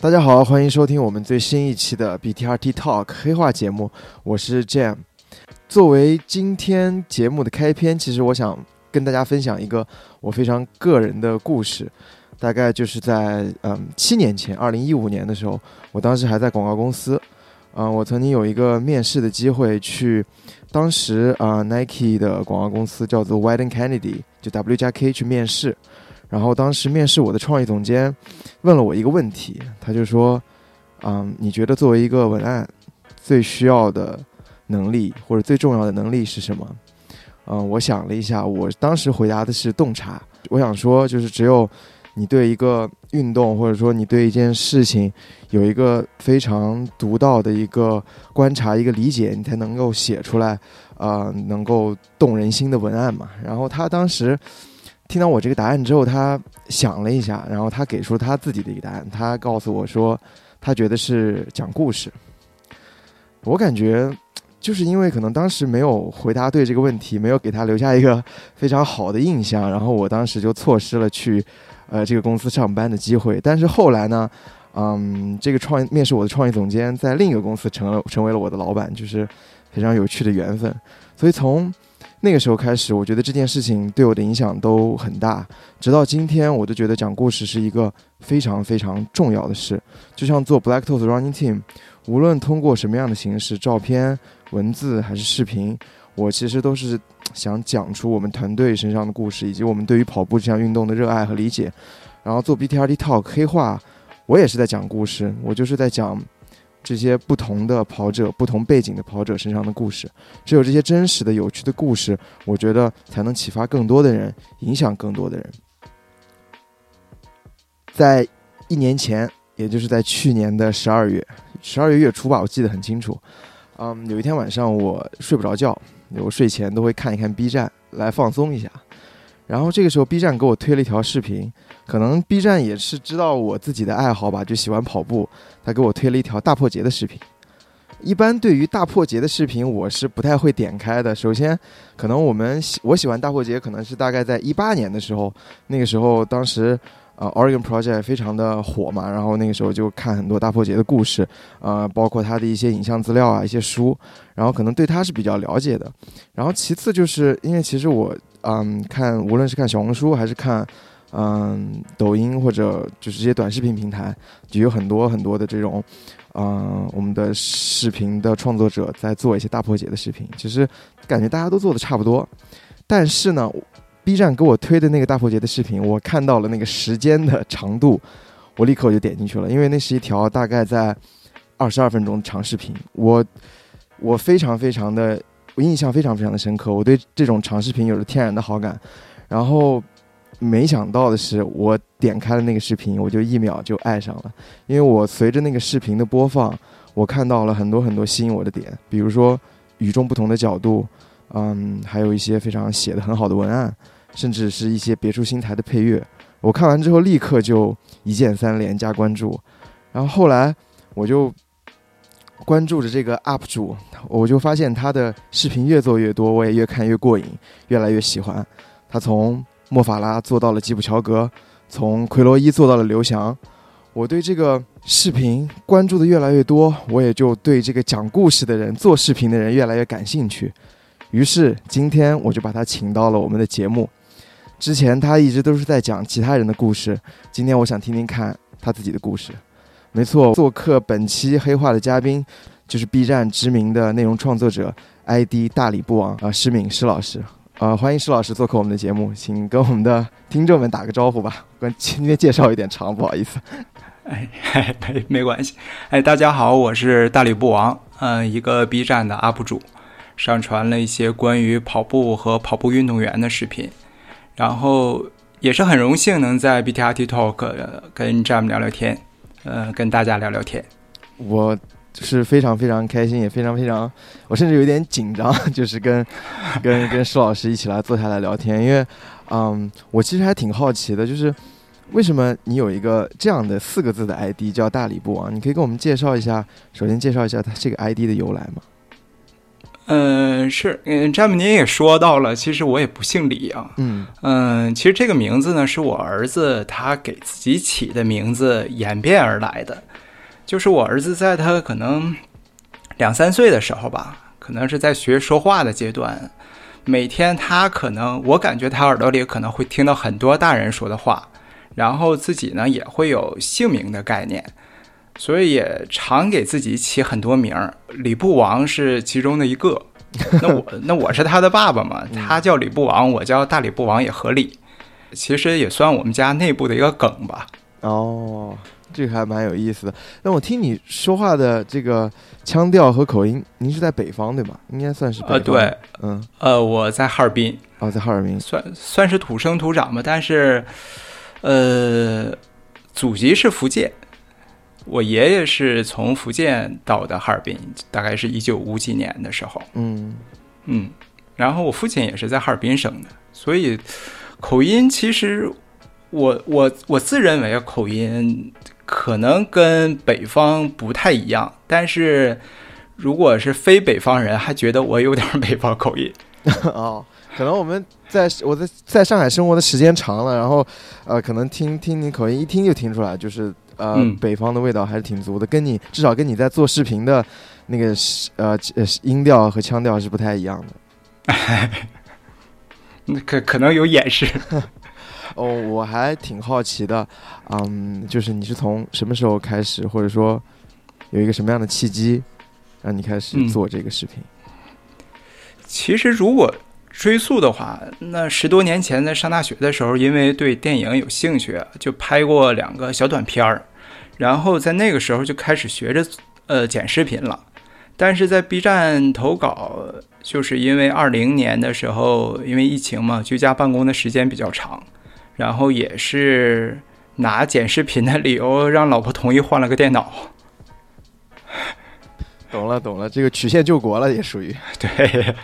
大家好，欢迎收听我们最新一期的 BTRT Talk 黑话节目，我是 Jam。作为今天节目的开篇，其实我想跟大家分享一个我非常个人的故事。大概就是在嗯七年前，二零一五年的时候，我当时还在广告公司，嗯，我曾经有一个面试的机会去，当时啊 Nike 的广告公司叫做 w e d e n Kennedy，就 W 加 K 去面试。然后当时面试我的创意总监问了我一个问题，他就说：“嗯，你觉得作为一个文案最需要的能力或者最重要的能力是什么？”嗯，我想了一下，我当时回答的是洞察。我想说，就是只有你对一个运动或者说你对一件事情有一个非常独到的一个观察、一个理解，你才能够写出来，呃，能够动人心的文案嘛。然后他当时。听到我这个答案之后，他想了一下，然后他给出他自己的一个答案。他告诉我说，他觉得是讲故事。我感觉，就是因为可能当时没有回答对这个问题，没有给他留下一个非常好的印象，然后我当时就错失了去呃这个公司上班的机会。但是后来呢，嗯，这个创面试我的创意总监在另一个公司成了成为了我的老板，就是非常有趣的缘分。所以从那个时候开始，我觉得这件事情对我的影响都很大。直到今天，我都觉得讲故事是一个非常非常重要的事。就像做 Black Toast Running Team，无论通过什么样的形式，照片、文字还是视频，我其实都是想讲出我们团队身上的故事，以及我们对于跑步这项运动的热爱和理解。然后做 BTRD Talk 黑话，我也是在讲故事，我就是在讲。这些不同的跑者、不同背景的跑者身上的故事，只有这些真实的、有趣的故事，我觉得才能启发更多的人，影响更多的人。在一年前，也就是在去年的十二月，十二月月初吧，我记得很清楚。嗯，有一天晚上我睡不着觉，我睡前都会看一看 B 站来放松一下。然后这个时候，B 站给我推了一条视频，可能 B 站也是知道我自己的爱好吧，就喜欢跑步。他给我推了一条大破节的视频。一般对于大破节的视频，我是不太会点开的。首先，可能我们喜我喜欢大破节，可能是大概在一八年的时候，那个时候当时呃 Oregon Project 非常的火嘛，然后那个时候就看很多大破节的故事，呃，包括他的一些影像资料啊，一些书，然后可能对他是比较了解的。然后其次就是因为其实我。嗯，看无论是看小红书还是看，嗯，抖音或者就是这些短视频平台，就有很多很多的这种，嗯，我们的视频的创作者在做一些大破解的视频。其实感觉大家都做的差不多，但是呢，B 站给我推的那个大破解的视频，我看到了那个时间的长度，我立刻我就点进去了，因为那是一条大概在二十二分钟的长视频，我我非常非常的。我印象非常非常的深刻，我对这种长视频有着天然的好感。然后，没想到的是，我点开了那个视频，我就一秒就爱上了。因为我随着那个视频的播放，我看到了很多很多吸引我的点，比如说与众不同的角度，嗯，还有一些非常写的很好的文案，甚至是一些别出心裁的配乐。我看完之后立刻就一键三连加关注，然后后来我就。关注着这个 UP 主，我就发现他的视频越做越多，我也越看越过瘾，越来越喜欢。他从莫法拉做到了吉普乔格，从奎罗伊做到了刘翔。我对这个视频关注的越来越多，我也就对这个讲故事的人、做视频的人越来越感兴趣。于是今天我就把他请到了我们的节目。之前他一直都是在讲其他人的故事，今天我想听听看他自己的故事。没错，做客本期黑话的嘉宾就是 B 站知名的内容创作者 ID 大理不王啊，施敏施老师啊，欢迎施老师做客我们的节目，请跟我们的听众们打个招呼吧。关今天介绍有点长，不好意思。哎，没 没关系。哎，大家好，我是大理不王，嗯，一个 B 站的 UP 主，上传了一些关于跑步和跑步运动员的视频，然后也是很荣幸能在 BTRT Talk 跟 Jam 聊聊天。呃，跟大家聊聊天，我是非常非常开心，也非常非常，我甚至有点紧张，就是跟跟跟施老师一起来坐下来聊天，因为，嗯，我其实还挺好奇的，就是为什么你有一个这样的四个字的 ID 叫大理不王？你可以给我们介绍一下，首先介绍一下它这个 ID 的由来吗？嗯，是，嗯，詹姆您也说到了，其实我也不姓李啊。嗯嗯，其实这个名字呢，是我儿子他给自己起的名字演变而来的。就是我儿子在他可能两三岁的时候吧，可能是在学说话的阶段，每天他可能我感觉他耳朵里可能会听到很多大人说的话，然后自己呢也会有姓名的概念。所以也常给自己起很多名儿，李布王是其中的一个。那我 那我是他的爸爸嘛，他叫李布王，我叫大李布王也合理。其实也算我们家内部的一个梗吧。哦，这个还蛮有意思的。那我听你说话的这个腔调和口音，您是在北方对吧？应该算是北方。呃，对，嗯，呃，我在哈尔滨，哦，在哈尔滨，算算是土生土长吧，但是，呃，祖籍是福建。我爷爷是从福建到的哈尔滨，大概是一九五几年的时候。嗯嗯，然后我父亲也是在哈尔滨生的，所以口音其实我我我自认为口音可能跟北方不太一样，但是如果是非北方人，还觉得我有点北方口音。哦，可能我们在我在在上海生活的时间长了，然后呃，可能听听你口音，一听就听出来，就是。呃，嗯北方的味道还是挺足的，跟你至少跟你在做视频的那个呃呃音调和腔调是不太一样的。那可可能有掩饰。哦，我还挺好奇的，嗯，就是你是从什么时候开始，或者说有一个什么样的契机，让你开始嗯做这个视频？其实如果追溯的话，那十多年前在上大学的时候，因为对电影有兴趣，就拍过两个小短片儿，然后在那个时候就开始学着呃剪视频了。但是在 B 站投稿，就是因为二零年的时候，因为疫情嘛，居家办公的时间比较长，然后也是拿剪视频的理由让老婆同意换了个电脑。懂了，懂了，这个曲线救国了，也属于。对，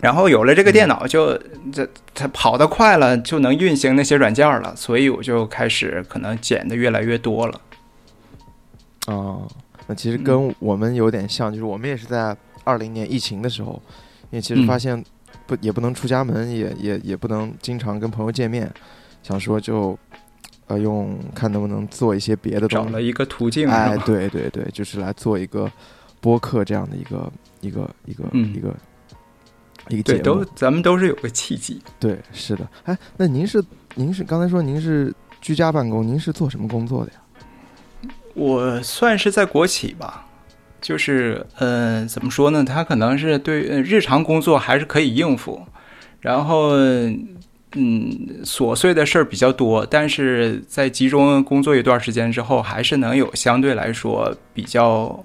然后有了这个电脑就，这它跑得快了，就能运行那些软件了，所以我就开始可能剪的越来越多了。哦，那其实跟我们有点像，就是我们也是在二零年疫情的时候，因为其实嗯发现不也不能出家门，也也也不能经常跟朋友见面，想说就呃用看能不能做一些别的东西。找了一个途径，哎对对对，就是来做一个播客这样的一个一个一个、嗯一个一个对，节目都。咱们都是有个契机。对，是的。哎，那您是您是刚才说您是居家办公，您是做什么工作的呀？我算是在国企吧，就是呃，怎么说呢？他可能是对呃日常工作还是可以应付，然后嗯，琐碎的事儿比较多，但是在集中工作一段时间之后，还是能有相对来说比较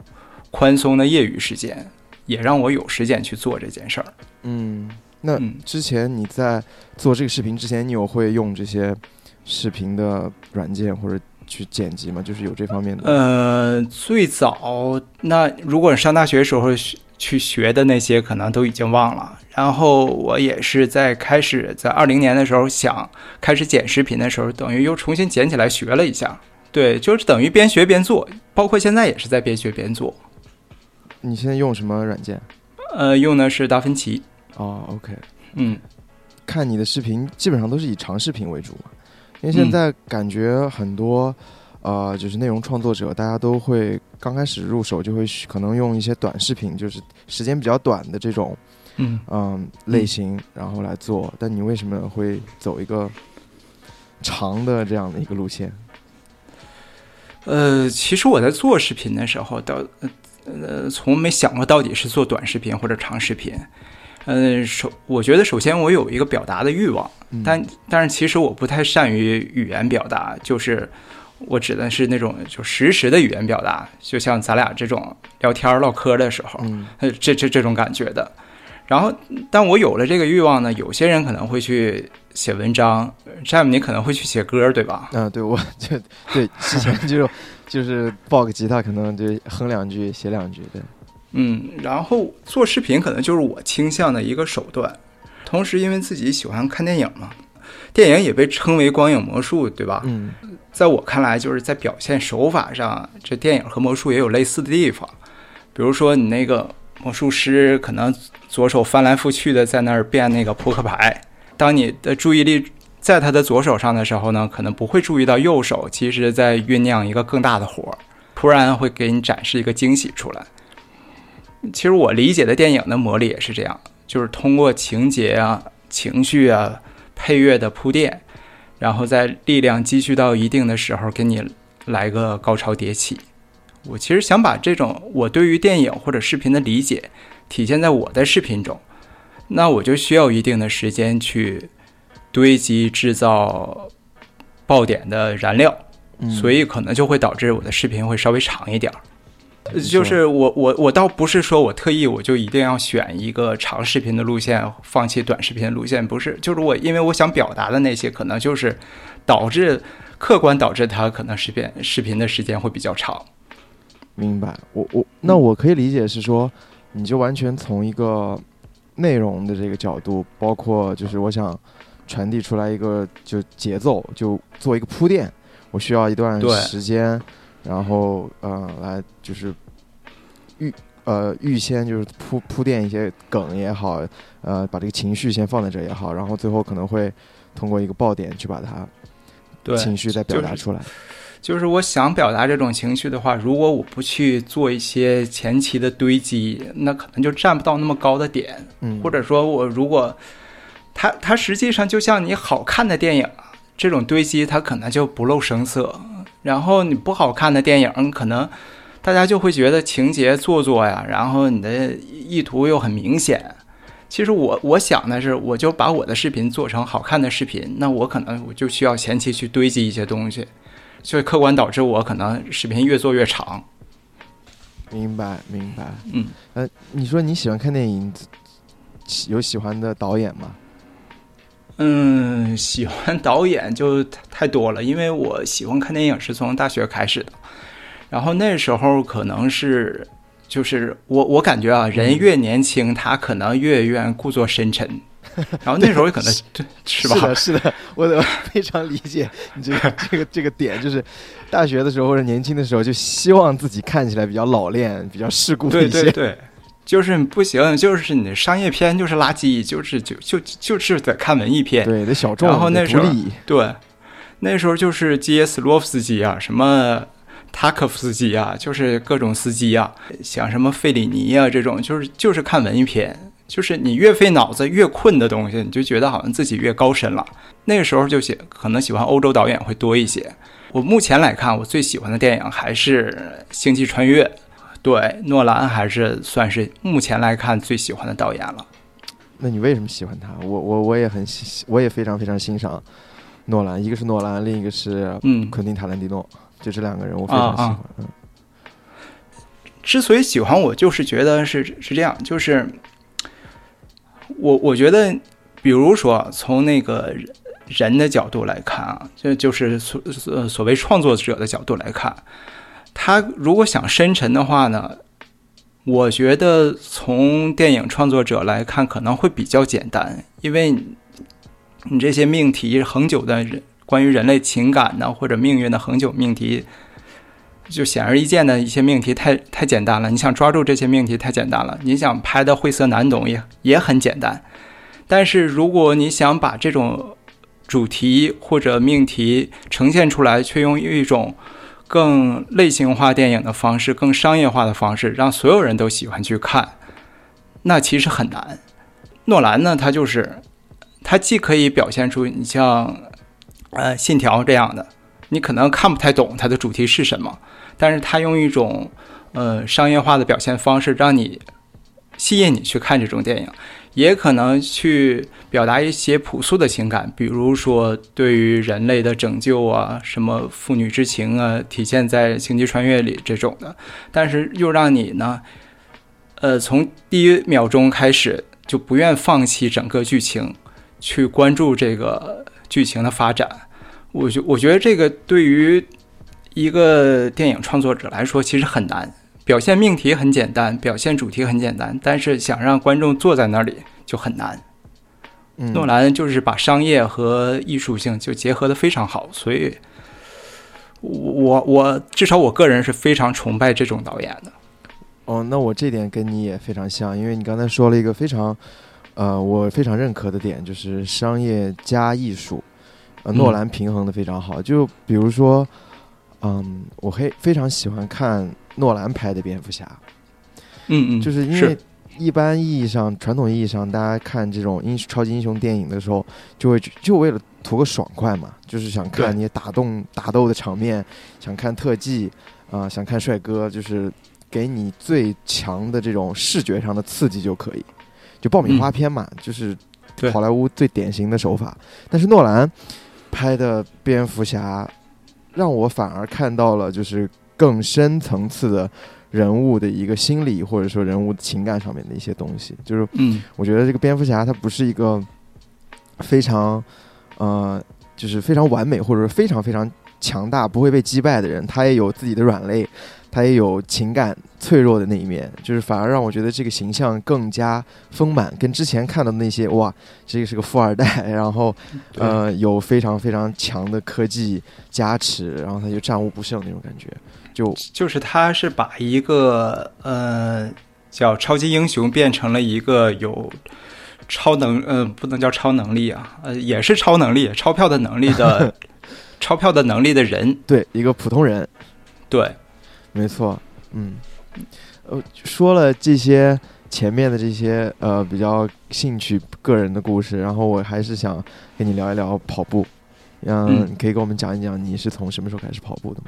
宽松的业余时间，也让我有时间去做这件事儿。嗯，那嗯之前你在做这个视频之前，你有会用这些视频的软件或者去剪辑吗？就是有这方面的。呃，最早那如果上大学时候学去学的那些，可能都已经忘了。然后我也是在开始在二零年的时候想开始剪视频的时候，等于又重新捡起来学了一下。对，就是等于边学边做，包括现在也是在边学边做。你现在用什么软件？呃，用的是达芬奇。哦，OK，嗯看你的视频基本上都是以长视频为主嘛，因为现在感觉很多。呃，就是内容创作者，大家都会刚开始入手就会可能用一些短视频，就是时间比较短的这种嗯，嗯类型，然后来做。但你为什么会走一个长的这样的一个路线？呃，其实我在做视频的时候，到呃，从没想过到底是做短视频或者长视频。呃，首我觉得首先我有一个表达的欲望，嗯但但是其实我不太善于语言表达，就是我指的是那种就实时的语言表达，就像咱俩这种聊天儿唠嗑的时候，这这这种感觉的。然后，但我有了这个欲望呢，有些人可能会去写文章，詹姆你可能会去写歌，对吧？嗯，对，我就对之前就 就是抱个吉他，可能就哼两句，写两句，对，嗯，然后做视频可能就是我倾向的一个手段。同时，因为自己喜欢看电影嘛，电影也被称为光影魔术，对吧？嗯在我看来，就是在表现手法上，这电影和魔术也有类似的地方。比如说，你那个魔术师可能左手翻来覆去的在那儿变那个扑克牌。当你的注意力在他的左手上的时候呢，可能不会注意到右手其实在酝酿一个更大的活儿，突然会给你展示一个惊喜出来。其实我理解的电影的魔力也是这样，就是通过情节啊、情绪啊、配乐的铺垫，然后在力量积蓄到一定的时候，给你来个高潮迭起。我其实想把这种我对于电影或者视频的理解体现在我的视频中，那我就需要一定的时间去堆积制造爆点的燃料，所以可能就会导致我的视频会稍微长一点儿。就是我我我倒不是说我特意我就一定要选一个长视频的路线，放弃短视频的路线，不是，就是我因为我想表达的那些，可能就是导致客观导致它可能视频视频的时间会比较长。明白，我我那我可以理解是说，你就完全从一个内容的这个角度，包括就是我想传递出来一个就节奏，就做一个铺垫，我需要一段时间。然后，呃，来就是预呃预先就是铺铺垫一些梗也好，呃，把这个情绪先放在这也好，然后最后可能会通过一个爆点去把它情绪再表达出来。就是我想表达这种情绪的话，如果我不去做一些前期的堆积，那可能就站不到那么高的点。嗯，或者说我如果它它实际上就像你好看的电影，这种堆积它可能就不露声色。然后你不好看的电影，可能大家就会觉得情节做作呀，然后你的意图又很明显。其实我我想的是，我就把我的视频做成好看的视频，那我可能我就需要前期去堆积一些东西，所以客观导致我可能视频越做越长。明白，明白。嗯，呃，你说你喜欢看电影，有喜欢的导演吗？嗯，喜欢导演就太多了，因为我喜欢看电影是从大学开始的，然后那时候可能是就是我我感觉啊，人越年轻，他可能越愿故作深沉，然后那时候可能对是吧？是的，是的，我非常理解你这个 这个这个点，就是大学的时候或者年轻的时候，就希望自己看起来比较老练、比较世故一些。对对对。就是不行，就是你的商业片就是垃圾，就是就就就是得看文艺片，对，得小众。然后那时候，对，那时候就是接斯洛夫斯基啊，什么塔可夫斯基啊，就是各种司机啊，像什么费里尼啊这种，就是就是看文艺片，就是你越费脑子越困的东西，你就觉得好像自己越高深了。那个时候就喜可能喜欢欧洲导演会多一些。我目前来看，我最喜欢的电影还是《星际穿越》。对，诺兰还是算是目前来看最喜欢的导演了。那你为什么喜欢他？我我我也很喜，我也非常非常欣赏诺兰。一个是诺兰，另一个是嗯，昆汀塔兰蒂诺，就这两个人我非常喜欢。嗯，之所以喜欢我，就是觉得是是这样，就是我我觉得，比如说从那个人的角度来看啊，就就是所所谓创作者的角度来看。他如果想深沉的话呢，我觉得从电影创作者来看可能会比较简单，因为你这些命题恒久的人关于人类情感呢或者命运的恒久命题，就显而易见的一些命题太太简单了。你想抓住这些命题太简单了，你想拍的晦涩难懂也也很简单。但是如果你想把这种主题或者命题呈现出来，却用一种更类型化电影的方式，更商业化的方式，让所有人都喜欢去看，那其实很难。诺兰呢，他就是他既可以表现出你像呃《信条》这样的，你可能看不太懂它的主题是什么，但是他用一种呃商业化的表现方式，让你吸引你去看这种电影。也可能去表达一些朴素的情感，比如说对于人类的拯救啊，什么父女之情啊，体现在《星际穿越》里这种的。但是又让你呢，呃，从第一秒钟开始就不愿放弃整个剧情，去关注这个剧情的发展。我觉我觉得这个对于一个电影创作者来说，其实很难。表现命题很简单，表现主题很简单，但是想让观众坐在那里就很难。诺兰就是把商业和艺术性就结合的非常好，所以，我我至少我个人是非常崇拜这种导演的。哦，那我这点跟你也非常像，因为你刚才说了一个非常，呃，我非常认可的点，就是商业加艺术，呃，诺兰平衡的非常好。就比如说，嗯，我非非常喜欢看诺兰拍的蝙蝠侠，嗯嗯，就是因为一般意义上、传统意义上，大家看这种英超级英雄电影的时候，就会就为了图个爽快嘛，就是想看那些打动打斗的场面，想看特技啊、想看帅哥，就是给你最强的这种视觉上的刺激就可以，就爆米花片嘛，就是好莱坞最典型的手法。但是诺兰拍的蝙蝠侠，让我反而看到了就是更深层次的人物的一个心理或者说人物情感上面的一些东西。就是嗯我觉得这个蝙蝠侠他不是一个非常呃，就是非常完美或者说非常非常强大不会被击败的人，他也有自己的软肋，他也有情感脆弱的那一面，就是反而让我觉得这个形象更加丰满，跟之前看到的那些哇，这个是个富二代，然后 呃有非常非常强的科技加持，然后他就战无不胜那种感觉，就就是他是把一个呃叫超级英雄变成了一个有超能呃不能叫超能力啊，呃也是超能力，钞票的能力的 钞票的能力的人，对一个普通人，对，没错，嗯，呃，说了这些前面的这些呃比较兴趣个人的故事，然后我还是想跟你聊一聊跑步，嗯，可以跟我们讲一讲你是从什么时候开始跑步的吗？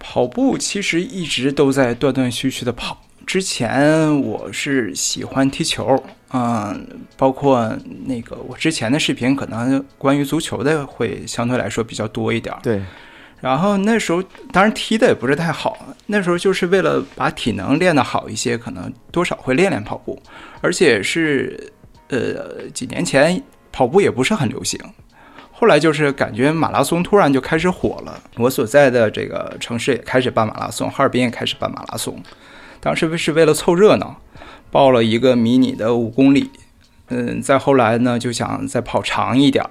跑步其实一直都在断断续续的跑。之前我是喜欢踢球，嗯，包括那个我之前的视频可能关于足球的会相对来说比较多一点儿。对，然后那时候当然踢的也不是太好，那时候就是为了把体能练得好一些，可能多少会练练跑步，而且是呃几年前跑步也不是很流行。后来就是感觉马拉松突然就开始火了，我所在的这个城市也开始办马拉松，哈尔滨也开始办马拉松。当时是为了凑热闹，报了一个迷你的五公里。嗯，再后来呢，就想再跑长一点儿，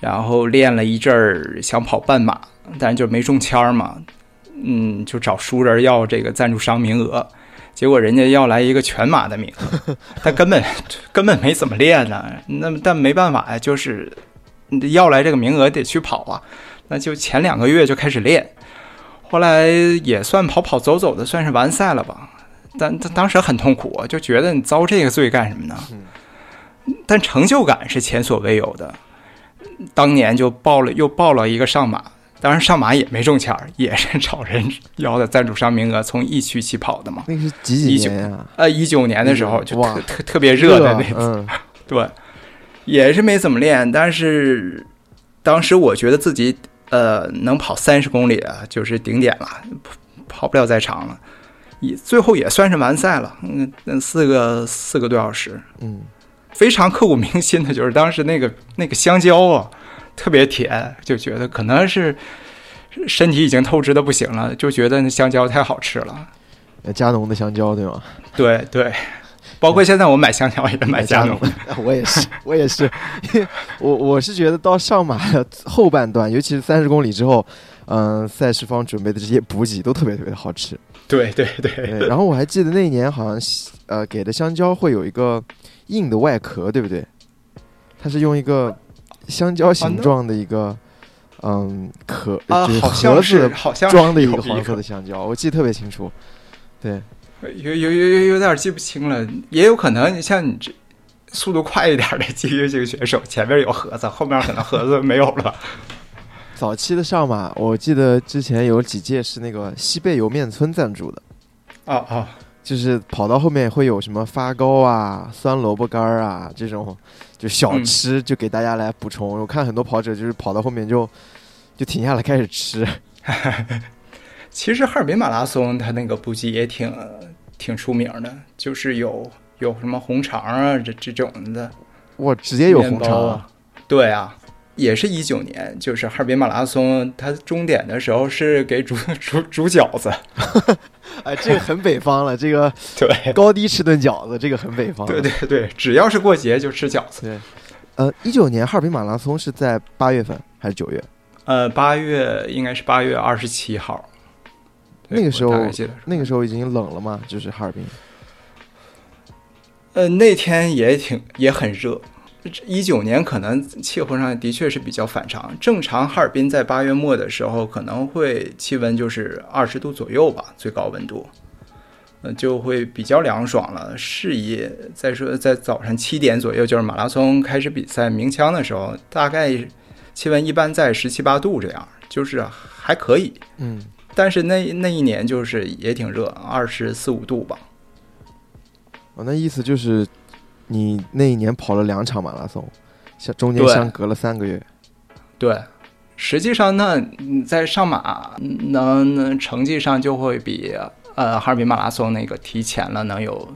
然后练了一阵儿，想跑半马，但就没中签儿嘛。嗯，就找熟人要这个赞助商名额，结果人家要来一个全马的名额，他根本根本没怎么练呢。那么但没办法呀，就是要来这个名额得去跑啊，那就前两个月就开始练。后来也算跑跑走走的，算是完赛了吧。但但当时很痛苦，就觉得你遭这个罪干什么呢？但成就感是前所未有的。当年就报了又报了一个上马，当然上马也没中签儿，也是找人要的赞助商名额，从疫区起跑的嘛。那是几几年啊、呃，一九年的时候就特特特别热的那次，嗯，对，也是没怎么练，但是当时我觉得自己呃能跑三十公里啊，就是顶点了，跑不了再长了，也最后也算是完赛了，嗯，那四个四个多小时，嗯，非常刻骨铭心的就是当时那个那个香蕉啊，特别甜，就觉得可能是身体已经透支的不行了，就觉得那香蕉太好吃了。呃加农的香蕉对吗？对对，包括现在我买香蕉也是买加农。的，我也是，我也是，因 为我我是觉得到上马的后半段，尤其是三十公里之后，嗯、赛事方准备的这些补给都特别特别的好吃。对对对对，然后我还记得那一年好像呃给的香蕉会有一个硬的外壳，对不对？它是用一个香蕉形状的一个嗯壳，啊，盒好像子是好像装的一个黄色的香蕉，我记得特别清楚。对，有有有有有点记不清了，也有可能你像你这速度快一点的激越型选手，前面有盒子，后面可能盒子没有了。早期的上马，我记得之前有几届是那个西贝莜面村赞助的，啊啊，就是跑到后面会有什么发糕啊、酸萝卜干儿啊这种，就小嗯吃，就给大家来补充。我看很多跑者就是跑到后面就就停下来开始吃。其实哈尔滨马拉松它那个补给也挺挺出名的，就是有有什么红肠啊这这种的，哇，直接有红肠啊，对啊。也是一九年，就是哈尔滨马拉松，它终点的时候是给煮煮煮饺子，哎，这个很北方了，这个 对，高低吃顿饺子，这个很北方。对 对对，只要是过节就吃饺子。对。呃，一九年哈尔滨马拉松是在八月份还是九月？呃，八月应该是八月二十七号，那个时候那个时候已经冷了嘛，就是哈尔滨。呃，那天也挺也很热。一九年可能气候上的确是比较反常，正常哈尔滨在八月末的时候可能会气温就是二十度左右吧，最高温度，呃，就会比较凉爽了，适宜。再说在早上七点左右，就是马拉松开始比赛鸣枪的时候，大概气温一般在十七八度这样，就是还可以。嗯，但是那那一年就是也挺热，二十四五度吧。哦，那意思就是你那一年跑了两场马拉松，相中间相隔了三个月。对，实际上那你在上马能能成绩上就会比呃哈尔滨马拉松那个提前了能有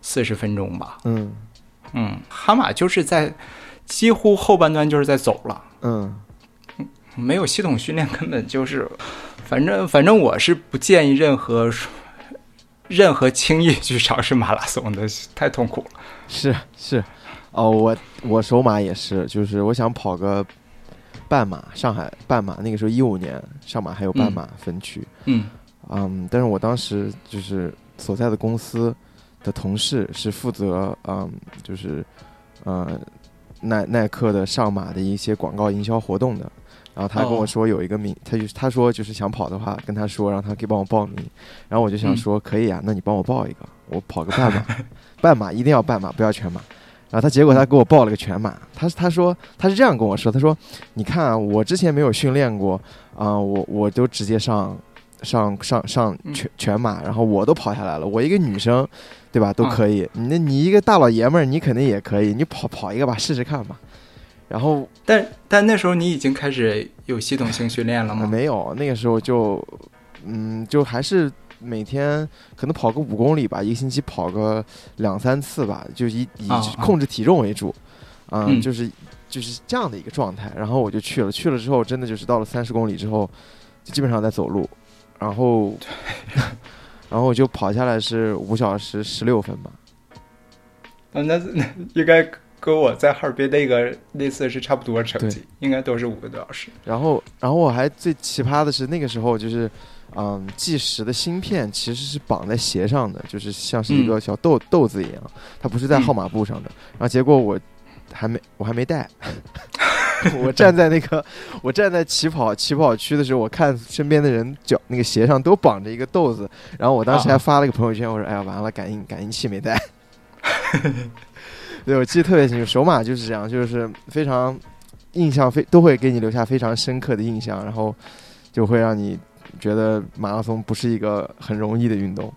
四十分钟吧。嗯嗯，哈马就是在几乎后半段就是在走了，嗯，没有系统训练，根本就是，反正反正我是不建议任何任何轻易去尝试马拉松的，太痛苦了。是是。哦，我我首马也是，就是我想跑个半马，上海半马，那个时候一五年上马还有半马分区。嗯嗯，但是我当时就是所在的公司的同事是负责嗯，就是呃耐耐克的上马的一些广告营销活动的。然后他跟我哦说有一个名，他就他说就是想跑的话，跟他说让他可以帮我报名。然后我就想嗯说可以啊，那你帮我报一个，我跑个半马，半马一定要半马，不要全马。然后他结果他给我报了个全马，他他说他是这样跟我说，他说你看啊，我之前没有训练过啊、我我都直接上上上上嗯全全马，然后我都跑下来了，我一个女生，对吧，都啊可以。你那你一个大老爷们儿，你肯定也可以，你跑跑一个吧，试试看吧。然后、但但那时候你已经开始有系统性训练了呃吗？没有，那个时候就嗯，就还是每天可能跑个五公里吧，一个星期跑个两三次吧，就以以控制体重为主，嗯，嗯就是就是这样的一个状态。然后我就去了，去了之后真的就是到了三十公里之后，就基本上在走路，然后 然后我就跑下来是五小时十六分吧。啊，那那应该跟我在哈尔滨那个那次是差不多成绩，应该都是五个多小时。然后，然后我还最奇葩的是，那个时候就是，嗯，计时的芯片其实是绑在鞋上的，就是像是一个小豆、豆子一样，它不是在号码布上的。然后结果我还没我还没带，我站在那个我站在起跑起跑区的时候，我看身边的人脚那个鞋上都绑着一个豆子，然后我当时还啊发了个朋友圈，我说：“哎呀，完了，感应感应器没带。”对，我记得特别清楚，首马就是这样，就是非常印象非都会给你留下非常深刻的印象，然后就会让你觉得马拉松不是一个很容易的运动。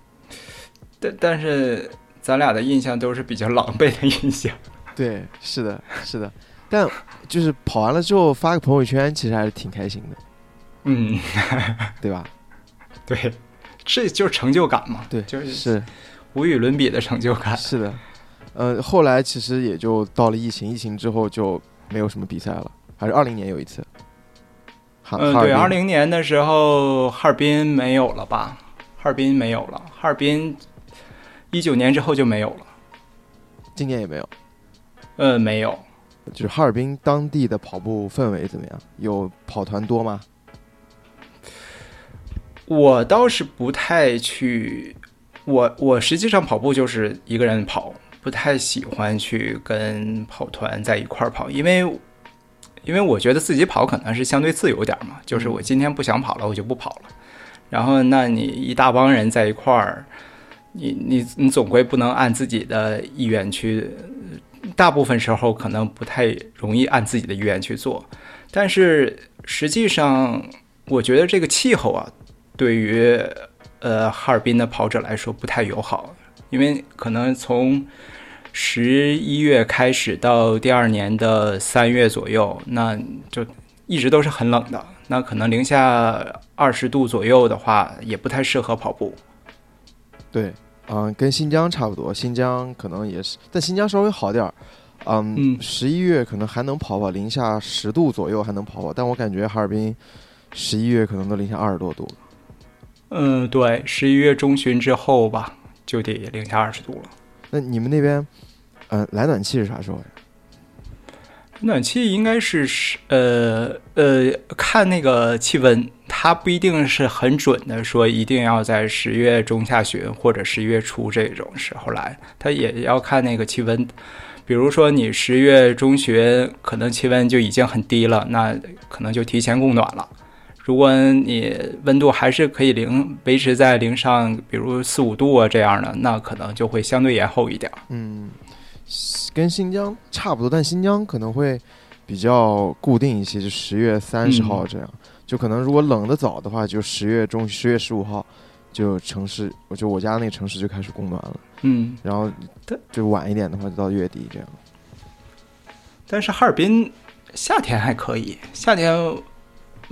但但是咱俩的印象都是比较狼狈的印象。对，是的，是的，但就是跑完了之后发个朋友圈，其实还是挺开心的，嗯，对吧？对，这就是成就感嘛。对，就是是无与伦比的成就感。是的，呃，后来其实也就到了疫情，疫情之后就没有什么比赛了，还是二零年有一次。哈嗯，对，二零年的时候哈尔滨没有了吧？哈尔滨没有了，哈尔滨一九年之后就没有了。今年也没有。呃，没有。就是哈尔滨当地的跑步氛围怎么样？有跑团多吗？我倒是不太去，我我实际上跑步就是一个人跑，不太喜欢去跟跑团在一块儿跑，因为因为我觉得自己跑可能是相对自由点儿嘛，就是我今天不想跑了，我就不跑了。然后，那你一大帮人在一块儿，你你你总归不能按自己的意愿去，大部分时候可能不太容易按自己的意愿去做。但是实际上，我觉得这个气候啊，对于呃哈尔滨的跑者来说不太友好，因为可能从十一月开始到第二年的三月左右，那就一直都是很冷的。那可能零下二十度左右的话，也不太适合跑步。对，嗯，跟新疆差不多，新疆可能也是，但新疆稍微好点儿。嗯嗯，十一月可能还能跑跑，零下十度左右还能跑跑，但我感觉哈尔滨十一月可能都零下二十多度了。嗯，对，十一月中旬之后吧，就得零下二十度了。那你们那边，呃，来暖气是啥时候呀？暖气应该是十呃呃看那个气温，它不一定是很准的，说一定要在十月中下旬或者十一月初这种时候来，它也要看那个气温。比如说你十月中旬可能气温就已经很低了，那可能就提前供暖了。如果你温度还是可以零维持在零上，比如四五度啊这样的，那可能就会相对延后一点。嗯，跟新疆差不多，但新疆可能会比较固定一些，就十月三十号这样。就可能如果冷的早的话，就十月中十月十五号就城市，我就我家那个城市就开始供暖了。嗯，然后就晚一点的话，就到月底这样。但是哈尔滨夏天还可以，夏天。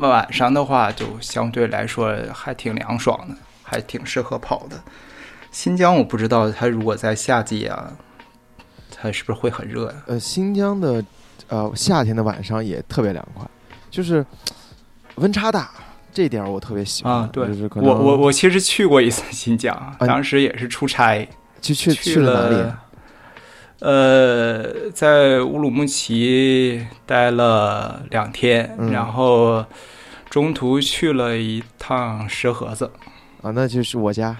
晚上的话，就相对来说还挺凉爽的，还挺适合跑的。新疆我不知道，它如果在夏季啊，它是不是会很热呀？呃，新疆的呃夏天的晚上也特别凉快，就是温差大，这点我特别喜欢。啊，对，就是我我我其实去过一次新疆，当时也是出差，去去去了哪里？呃，在乌鲁木齐待了两天，然后中途去了一趟石河子，啊，那就是我家，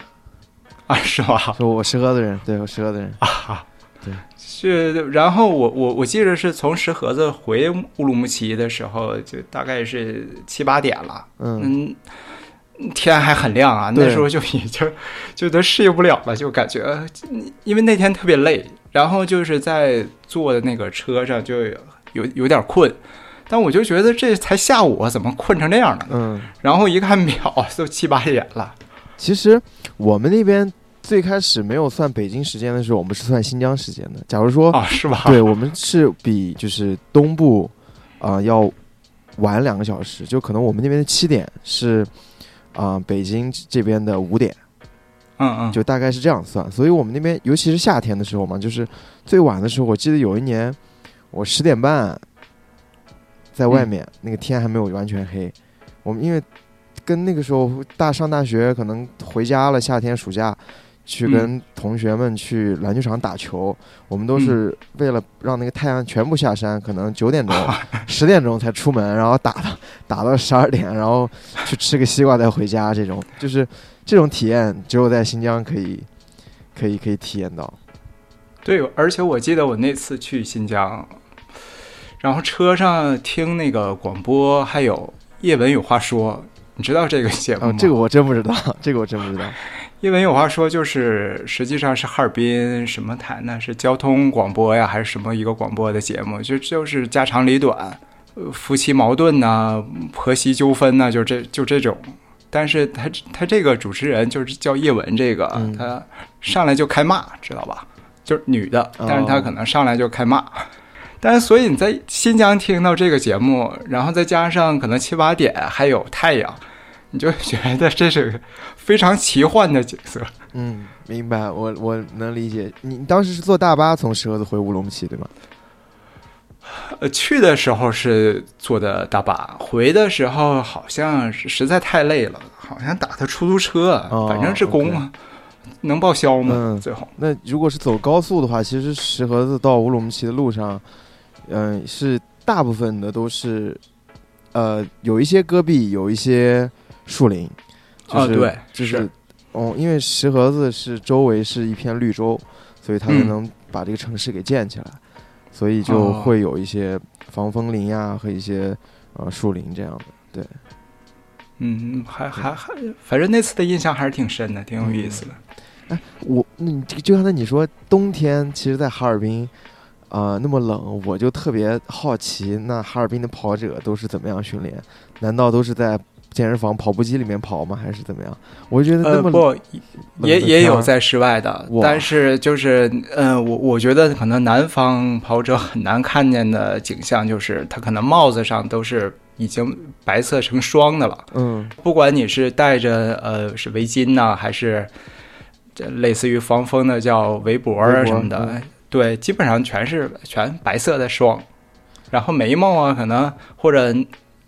啊，是吧？说我石河子人，对我石河子人啊，对，是。然后我我我记得是从石河子回乌鲁木齐的时候，就大概是七八点了，嗯。天还很亮啊，那时候就已经就都适应不了了，就感觉因为那天特别累，然后就是在坐的那个车上就有有点困，但我就觉得这才下午，怎么困成这样了？嗯，然后一看表，都七八点了。其实我们那边最开始没有算北京时间的时候，我们是算新疆时间的。假如说啊，是吧？对，我们是比就是东部啊要晚两个小时，就可能我们那边的七点是。啊，北京这边的五点，嗯嗯，就大概是这样算。所以我们那边，尤其是夏天的时候嘛，就是最晚的时候，我记得有一年，我十点半在外面，那个天还没有完全黑。我们因为跟那个时候大上大学，可能回家了，夏天暑假。去跟同学们去篮球场打球，我们都是为了让那个太阳全部下山，可能九点钟、十点钟才出门，然后打到打到十二点，然后去吃个西瓜再回家。这种就是这种体验，只有在新疆可以可以可以体验到。对，而且我记得我那次去新疆，然后车上听那个广播，还有叶文有话说，你知道这个节目吗？这个我真不知道，这个我真不知道。叶文有话说，就是实际上是哈尔滨什么台呢？是交通广播呀，还是什么一个广播的节目？就就是家长里短，呃，夫妻矛盾呐，婆媳纠纷呐，就这就这种。但是他他这个主持人就是叫叶文，这个他上来就开骂，知道吧？就是女的，但是他可能上来就开骂。但是所以你在新疆听到这个节目，然后再加上可能七八点还有太阳。你就觉得这是非常奇幻的景色。嗯，明白，我我能理解。你当时是坐大巴从石河子回乌鲁木齐，对吗？呃，去的时候是坐的大巴，回的时候好像是实在太累了，好像打的出租车，反正是公啊，能报销吗？最后，那如果是走高速的话，其实石河子到乌鲁木齐的路上，嗯，是大部分的都是，呃，有一些戈壁，有一些。树林，啊对，就是哦，因为石河子是周围是一片绿洲，所以他们能把这个城市给建起来，所以就会有一些防风林呀和一些呃树林这样的，对，嗯，还还还，反正那次的印象还是挺深的，挺有意思的。哎，我，你就刚才你说冬天，其实，在哈尔滨啊那么冷，我就特别好奇，那哈尔滨的跑者都是怎么样训练？难道都是在？健身房跑步机里面跑吗？还是怎么样？我觉得那么不也也有在室外的，但是就是嗯，我我觉得可能南方跑者很难看见的景象，就是他可能帽子上都是已经白色成霜的了。嗯，不管你是戴着呃是围巾呢，还是这类似于防风的叫围脖啊什么的，对，基本上全是全白色的霜，然后眉毛啊可能或者。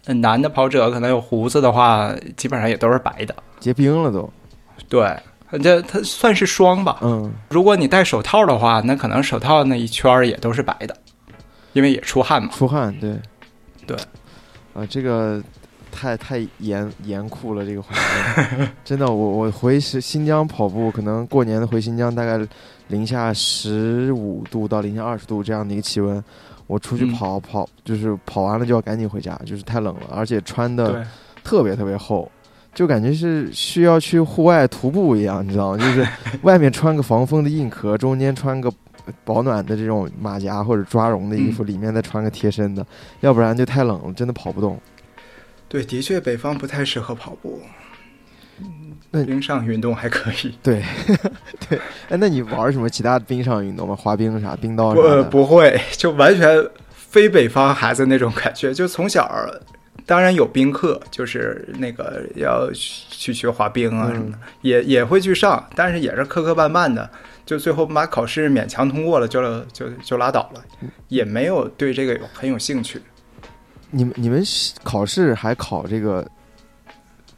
男的跑者可能有胡子的话，基本上也都是白的，结冰了都。对，这它算是霜吧。嗯，如果你戴手套的话，那可能手套那一圈也都是白的。因为也出汗嘛。出汗，对，对，啊，这个太太严严酷了，这个环境，真的，我我回新新疆跑步，可能过年的回新疆，大概零下十五度到零下二十度这样的一个气温，我出去嗯跑、跑，就是跑完了就要赶紧回家，就是太冷了，而且穿的，特别特别厚。就感觉是需要去户外徒步一样，你知道吗？就是 外面穿个防风的硬壳，中间穿个保暖的这种马甲或者抓绒的衣服，里面再穿个贴身的，要不然就太冷了，真的跑不动。对，的确北方不太适合跑步。那冰上运动还可以，对，对，哎，那你玩什么其他的冰上运动吗？滑冰啥、冰刀不啥的？不会，就完全非北方孩子那种感觉。就从小，当然有冰课，就是那个要去学滑冰啊什么的，也也会去上，但是也是磕磕绊绊的。就最后把考试勉强通过了，就就就拉倒了，也没有对这个有很有兴趣。你们你们考试还考这个？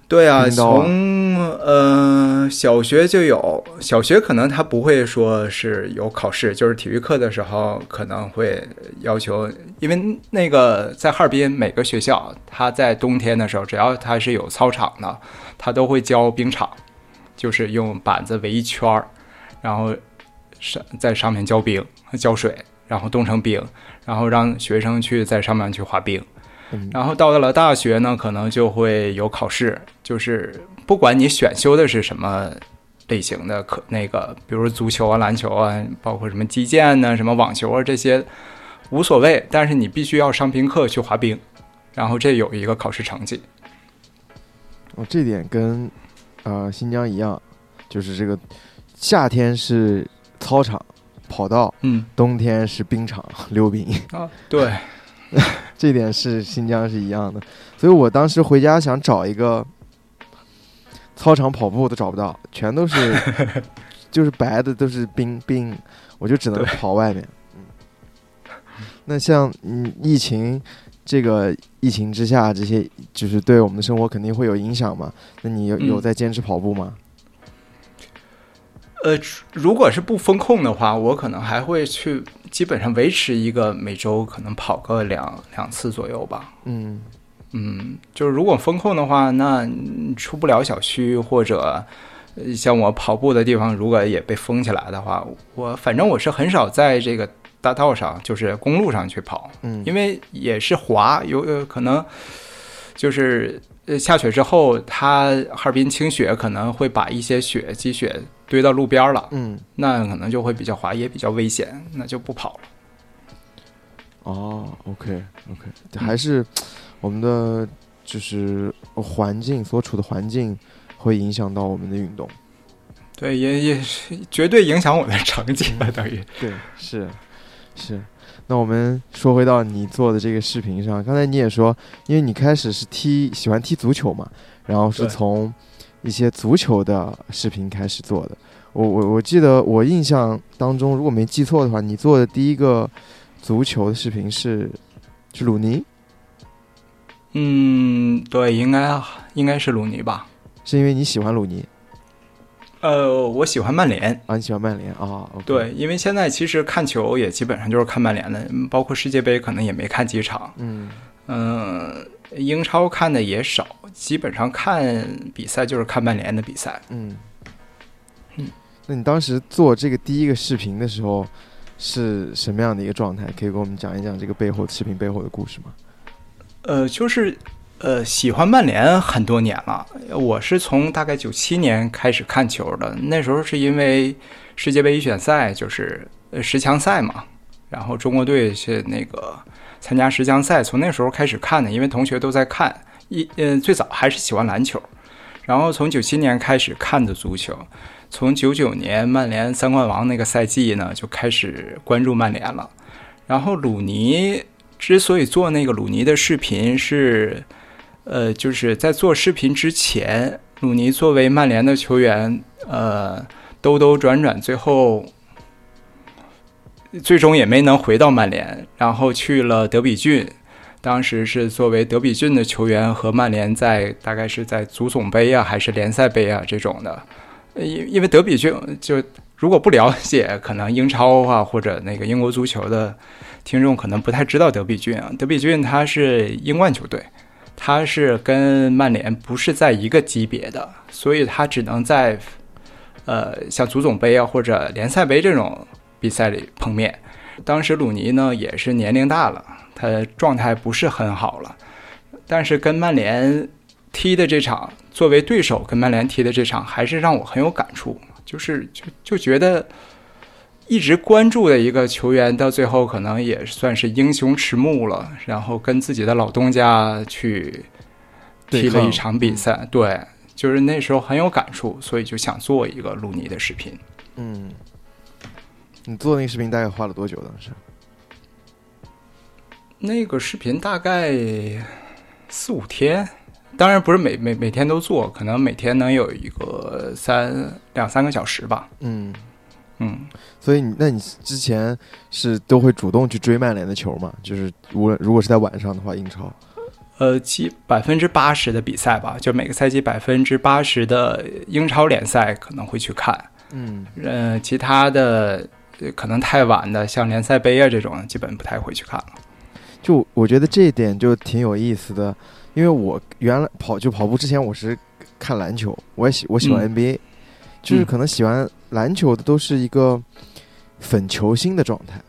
对啊，从呃小学就有，小学可能他不会说是有考试，就是体育课的时候可能会要求，因为那个在哈尔滨每个学校，他在冬天的时候，只要他是有操场的，他都会浇冰场，就是用板子围一圈儿，然后上在上面浇冰、浇水，然后冻成冰，然后让学生去在上面去滑冰。嗯然后到了大学呢，可能就会有考试，就是不管你选修的是什么类型的课，那个比如足球啊、篮球啊，包括什么击剑呢、什么网球啊这些，无所谓，但是你必须要上冰课去滑冰，然后这有一个考试成绩。哦，这点跟呃新疆一样，就是这个夏天是操场跑道，嗯冬天是冰场溜冰。啊，对，这点是新疆是一样的，所以我当时回家想找一个操场跑步都找不到，全都是 就是白的都是冰冰，我就只能跑外面。嗯，那像嗯疫情这个疫情之下，这些就是对我们的生活肯定会有影响嘛？那你有有嗯在坚持跑步吗？呃，如果是不风控的话，我可能还会去，基本上维持一个每周可能跑个两两次左右吧。嗯嗯，就是如果风控的话，那出不了小区或者呃像我跑步的地方，如果也被封起来的话，我反正我是很少在这个大道上，就是公路上去跑，嗯，因为也是滑，有呃可能就是呃下雪之后，它哈尔滨清雪可能会把一些雪积雪堆到路边了，嗯那可能就会比较滑，也比较危险，那就不跑了。哦，OK OK，还是我们的就是环境所处的环境会影响到我们的运动。对，也也是绝对影响我的成绩吧，等于。对，是是。那我们说回到你做的这个视频上，刚才你也说，因为你开始是踢喜欢踢足球嘛，然后是对从一些足球的视频开始做的。我我我记得我印象当中，如果没记错的话，你做的第一个足球的视频是是鲁尼，嗯，对，应该应该是鲁尼吧。是因为你喜欢鲁尼呃，我喜欢曼联。啊？你喜欢曼联啊？对，因为现在其实看球也基本上就是看曼联的，嗯包括世界杯可能也没看几场。嗯嗯、英超看的也少，基本上看比赛就是看曼联的比赛。嗯嗯，那你当时做这个第一个视频的时候是什么样的一个状态？可以给我们讲一讲这个背后视频背后的故事吗？呃，就是呃，喜欢曼联很多年了。我是从大概九七年开始看球的，那时候是因为世界杯预选赛就是呃十强赛嘛，然后中国队是那个参加十强赛，从那时候开始看的，因为同学都在看。一呃，最早还是喜欢篮球，然后从九七年开始看的足球，从九九年曼联三冠王那个赛季呢，就开始关注曼联了。然后鲁尼之所以做那个鲁尼的视频是，呃，就是在做视频之前，鲁尼作为曼联的球员，呃，兜兜转转，最后最终也没能回到曼联，然后去了德比郡。当时是作为德比郡的球员和曼联在大概是在足总杯啊还是联赛杯啊这种的，因因为德比郡就如果不了解可能英超啊或者那个英国足球的听众，可能不太知道德比郡啊。德比郡它是英冠球队，它是跟曼联不是在一个级别的，所以它只能在呃像足总杯啊或者联赛杯这种比赛里碰面。当时鲁尼呢也是年龄大了，他状态不是很好了，但是跟曼联踢的这场，作为对手跟曼联踢的这场，还是让我很有感触，就是就就觉得一直关注的一个球员，到最后可能也算是英雄迟暮了，然后跟自己的老东家去踢了一场比赛，对，就是那时候很有感触，所以就想做一个鲁尼的视频，嗯。你做那个视频大概花了多久？当时那个视频大概四五天，当然不是每每每天都做，可能每天能有一个三两三个小时吧。嗯嗯，所以你那你之前是都会主动去追曼联的球吗？就是无论如果是在晚上的话，英超，呃，基百分之八十的比赛吧，就每个赛季百分之八十的英超联赛可能会去看。嗯，呃，其他的。可能太晚的，像联赛杯啊这种，基本不太会去看了。就我觉得这一点就挺有意思的，因为我原来跑就跑步之前我是看篮球，我也喜我喜欢 NBA，就是可能喜欢篮球的都是一个粉球星的状态，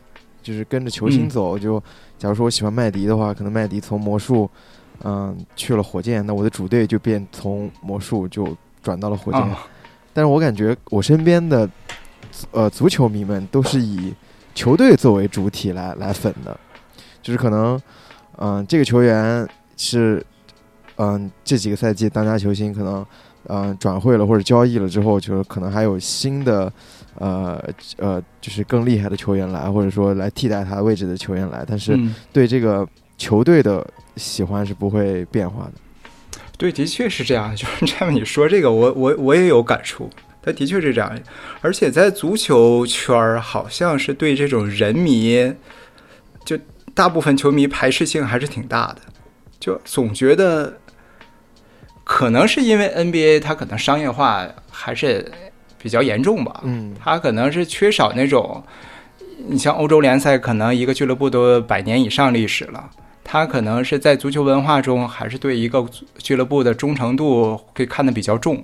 就是跟着球星走。就假如说我喜欢麦迪的话，可能麦迪从魔术嗯去了火箭，那我的主队就变从魔术就转到了火箭。但是我感觉我身边的。呃，足球迷们都是以球队作为主体来来粉的，就是可能，嗯，这个球员是，嗯，这几个赛季当家球星，可能，嗯，转会了或者交易了之后，就是可能还有新的，呃呃，就是更厉害的球员来，或者说来替代他位置的球员来，但是对这个球队的喜欢是不会变化的。对，的确是这样。就是这样，你说这个，我我我也有感触。他的确是这样，而且在足球圈儿，好像是对这种人迷，就大部分球迷排斥性还是挺大的，就总觉得，可能是因为 NBA 它可能商业化还是比较严重吧，嗯，它可能是缺少那种，你像欧洲联赛，可能一个俱乐部都百年以上历史了，它可能是在足球文化中，还是对一个俱乐部的忠诚度会看得比较重。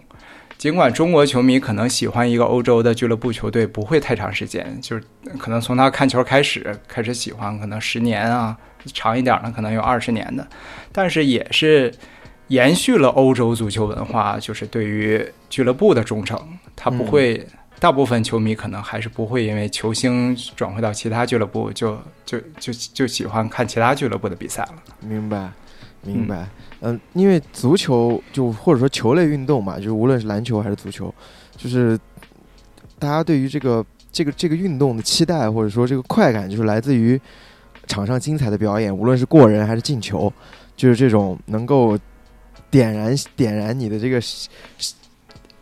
尽管中国球迷可能喜欢一个欧洲的俱乐部球队不会太长时间，就是可能从他看球开始开始喜欢，可能十年啊，长一点的可能有二十年的，但是也是延续了欧洲足球文化，就是对于俱乐部的忠诚。他不会，大部分球迷可能还是不会因为球星转会到其他俱乐部就就就就喜欢看其他俱乐部的比赛了。明白，明白。因为足球就或者说球类运动嘛，就是无论是篮球还是足球，就是大家对于这个这个这个运动的期待或者说这个快感，就是来自于场上精彩的表演，无论是过人还是进球，就是这种能够点燃点燃你的这个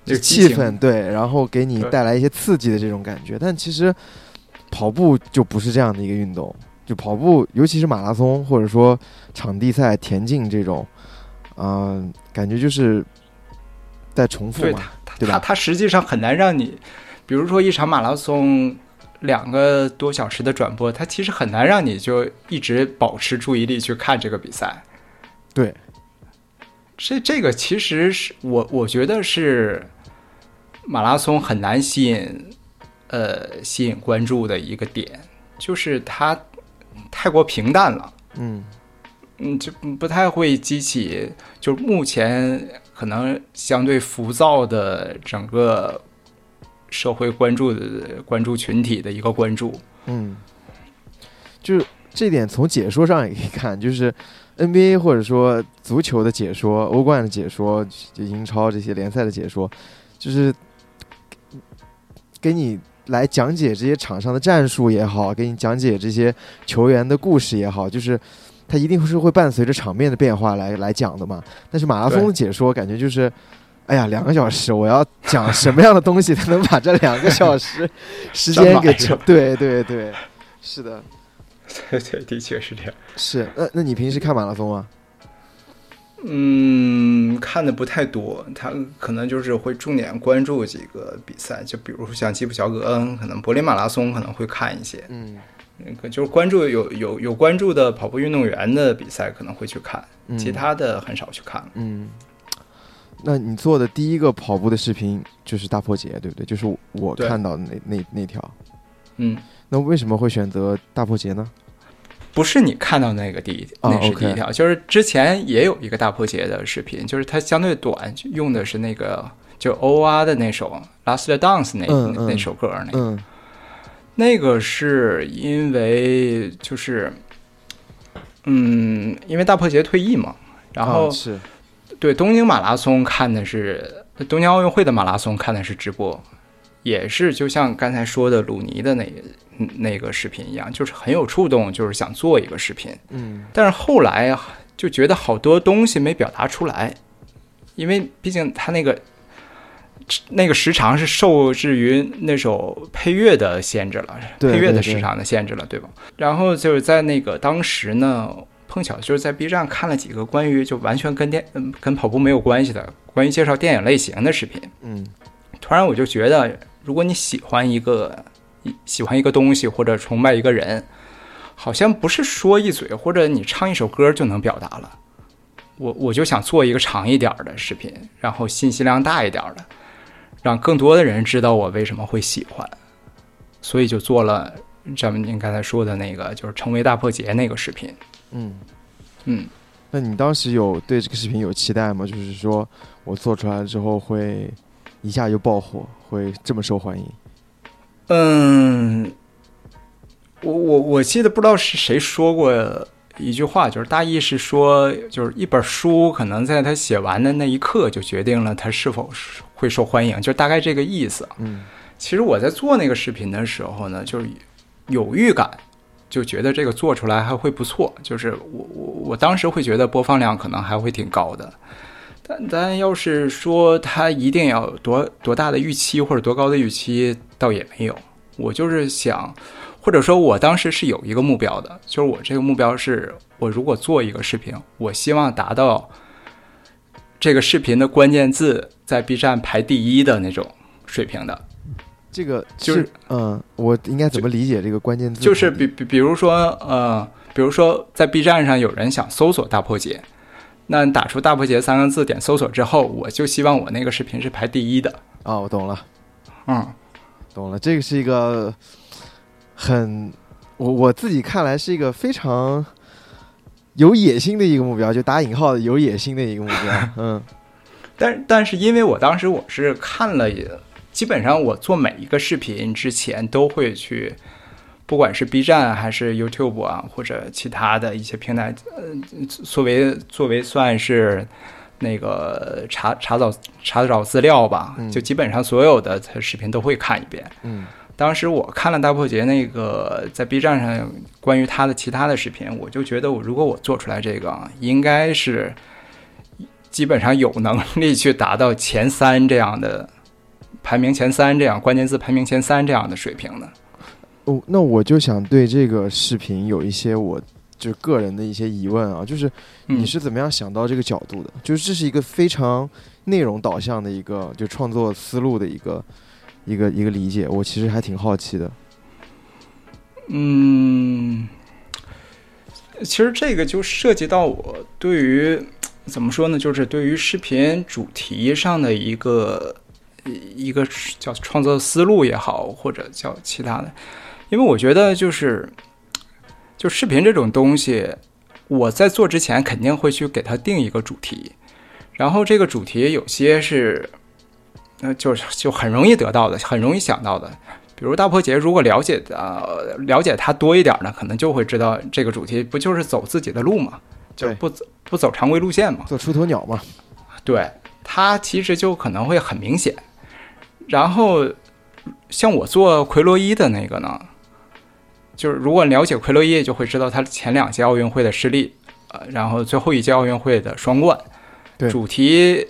这气氛，对，然后给你带来一些刺激的这种感觉。但其实跑步就不是这样的一个运动，就跑步，尤其是马拉松或者说场地赛、田径这种。嗯，感觉就是在重复嘛，对吧？它实际上很难让你，比如说一场马拉松两个多小时的转播，它其实很难让你就一直保持注意力去看这个比赛。对，这这个其实是我我觉得是马拉松很难吸引呃吸引关注的一个点，就是它太过平淡了。嗯。嗯，就不太会激起，就目前可能相对浮躁的整个社会关注的关注群体的一个关注。嗯，就是这点从解说上也可以看，就是 NBA 或者说足球的解说、欧冠的解说、就英超这些联赛的解说，就是给你来讲解这些场上的战术也好，给你讲解这些球员的故事也好，就是。它一定是会伴随着场面的变化来来讲的嘛？但是马拉松的解说感觉就是，哎呀，两个小时，我要讲什么样的东西才能把这两个小时 时间给撑？对对对，是的，对对，的确是这样。是，那那你平时看马拉松吗？嗯，看的不太多，他可能就是会重点关注几个比赛，就比如像吉普乔格，可能柏林马拉松可能会看一些。嗯那个就是关注有有有关注的跑步运动员的比赛可能会去看，嗯其他的很少去看了。嗯，那你做的第一个跑步的视频就是大破节，对不对？就是我看到的那那那条。嗯，那为什么会选择大破节呢？不是你看到那个第一，哦那是第一条，就是之前也有一个大破节的视频，就是它相对短，用的是那个就 O R 的那首《Last Dance 那》那首歌那个。嗯那个是因为就是，嗯，因为大破节退役嘛，然后、啊是。对东京马拉松看的是东京奥运会的马拉松看的是直播，也是就像刚才说的鲁尼的那个那个视频一样，就是很有触动，就是想做一个视频，嗯。但是后来啊就觉得好多东西没表达出来，因为毕竟他那个那个时长是受制于那首配乐的限制了，对配乐的时长的限制了，对吧？然后就是在那个当时呢，碰巧就是在 B 站看了几个关于就完全跟电嗯跟跑步没有关系的，关于介绍电影类型的视频。嗯突然我就觉得，如果你喜欢一个喜欢一个东西或者崇拜一个人，好像不是说一嘴或者你唱一首歌就能表达了。我我就想做一个长一点儿的视频，然后信息量大一点儿的，让更多的人知道我为什么会喜欢，所以就做了咱们您刚才说的那个，就是成为大破节那个视频。嗯。嗯，那你当时有对这个视频有期待吗？就是说我做出来之后会一下就爆火，会这么受欢迎？嗯，我我我记得不知道是谁说过一句话，就是大意是说，就是一本书可能在他写完的那一刻就决定了他是否是会受欢迎，就大概这个意思。嗯其实我在做那个视频的时候呢，就是有预感，就觉得这个做出来还会不错，就是我我我当时会觉得播放量可能还会挺高的。但但要是说他一定要有多多大的预期或者多高的预期，倒也没有。我就是想，或者说我当时是有一个目标的，就是我这个目标是我如果做一个视频，我希望达到这个视频的关键字在 B 站排第一的那种水平的。这个就是嗯，我应该怎么理解这个关键字？就是比比比如说呃，比如说在 B 站上有人想搜索大破解，那打出大破解三个字，点搜索之后，我就希望我那个视频是排第一的。啊，我懂了，嗯，懂了，这个是一个很我我自己看来是一个非常有野心的一个目标，就打引号的有野心的一个目标。嗯但但是因为我当时我是看了，基本上我做每一个视频之前都会去，不管是 B 站还是 YouTube 啊，或者其他的一些平台，呃，作为作为算是那个查查找查找资料吧，嗯就基本上所有的视频都会看一遍。嗯当时我看了大破节那个在 B 站上关于他的其他的视频，我就觉得我如果我做出来这个，应该是基本上有能力去达到前三这样的排名前三这样关键字排名前三这样的水平的。哦，那我就想对这个视频有一些我就个人的一些疑问啊，就是嗯你是怎么样想到这个角度的？就是这是一个非常内容导向的一个就创作思路的一个一个一个理解，我其实还挺好奇的。嗯，其实这个就涉及到我对于怎么说呢，就是对于视频主题上的一个一个叫创作思路也好，或者叫其他的，因为我觉得就是就视频这种东西，我在做之前肯定会去给它定一个主题，然后这个主题有些是。呃，就是就很容易得到的，很容易想到的，比如大破节，如果了解呃了解它多一点呢，可能就会知道这个主题不就是走自己的路嘛，就是不走不走常规路线嘛。做出头鸟嘛，对，它其实就可能会很明显。然后像我做奎罗伊的那个呢，就是如果了解奎罗伊，就会知道他前两届奥运会的失利，呃，然后最后一届奥运会的双冠，对主题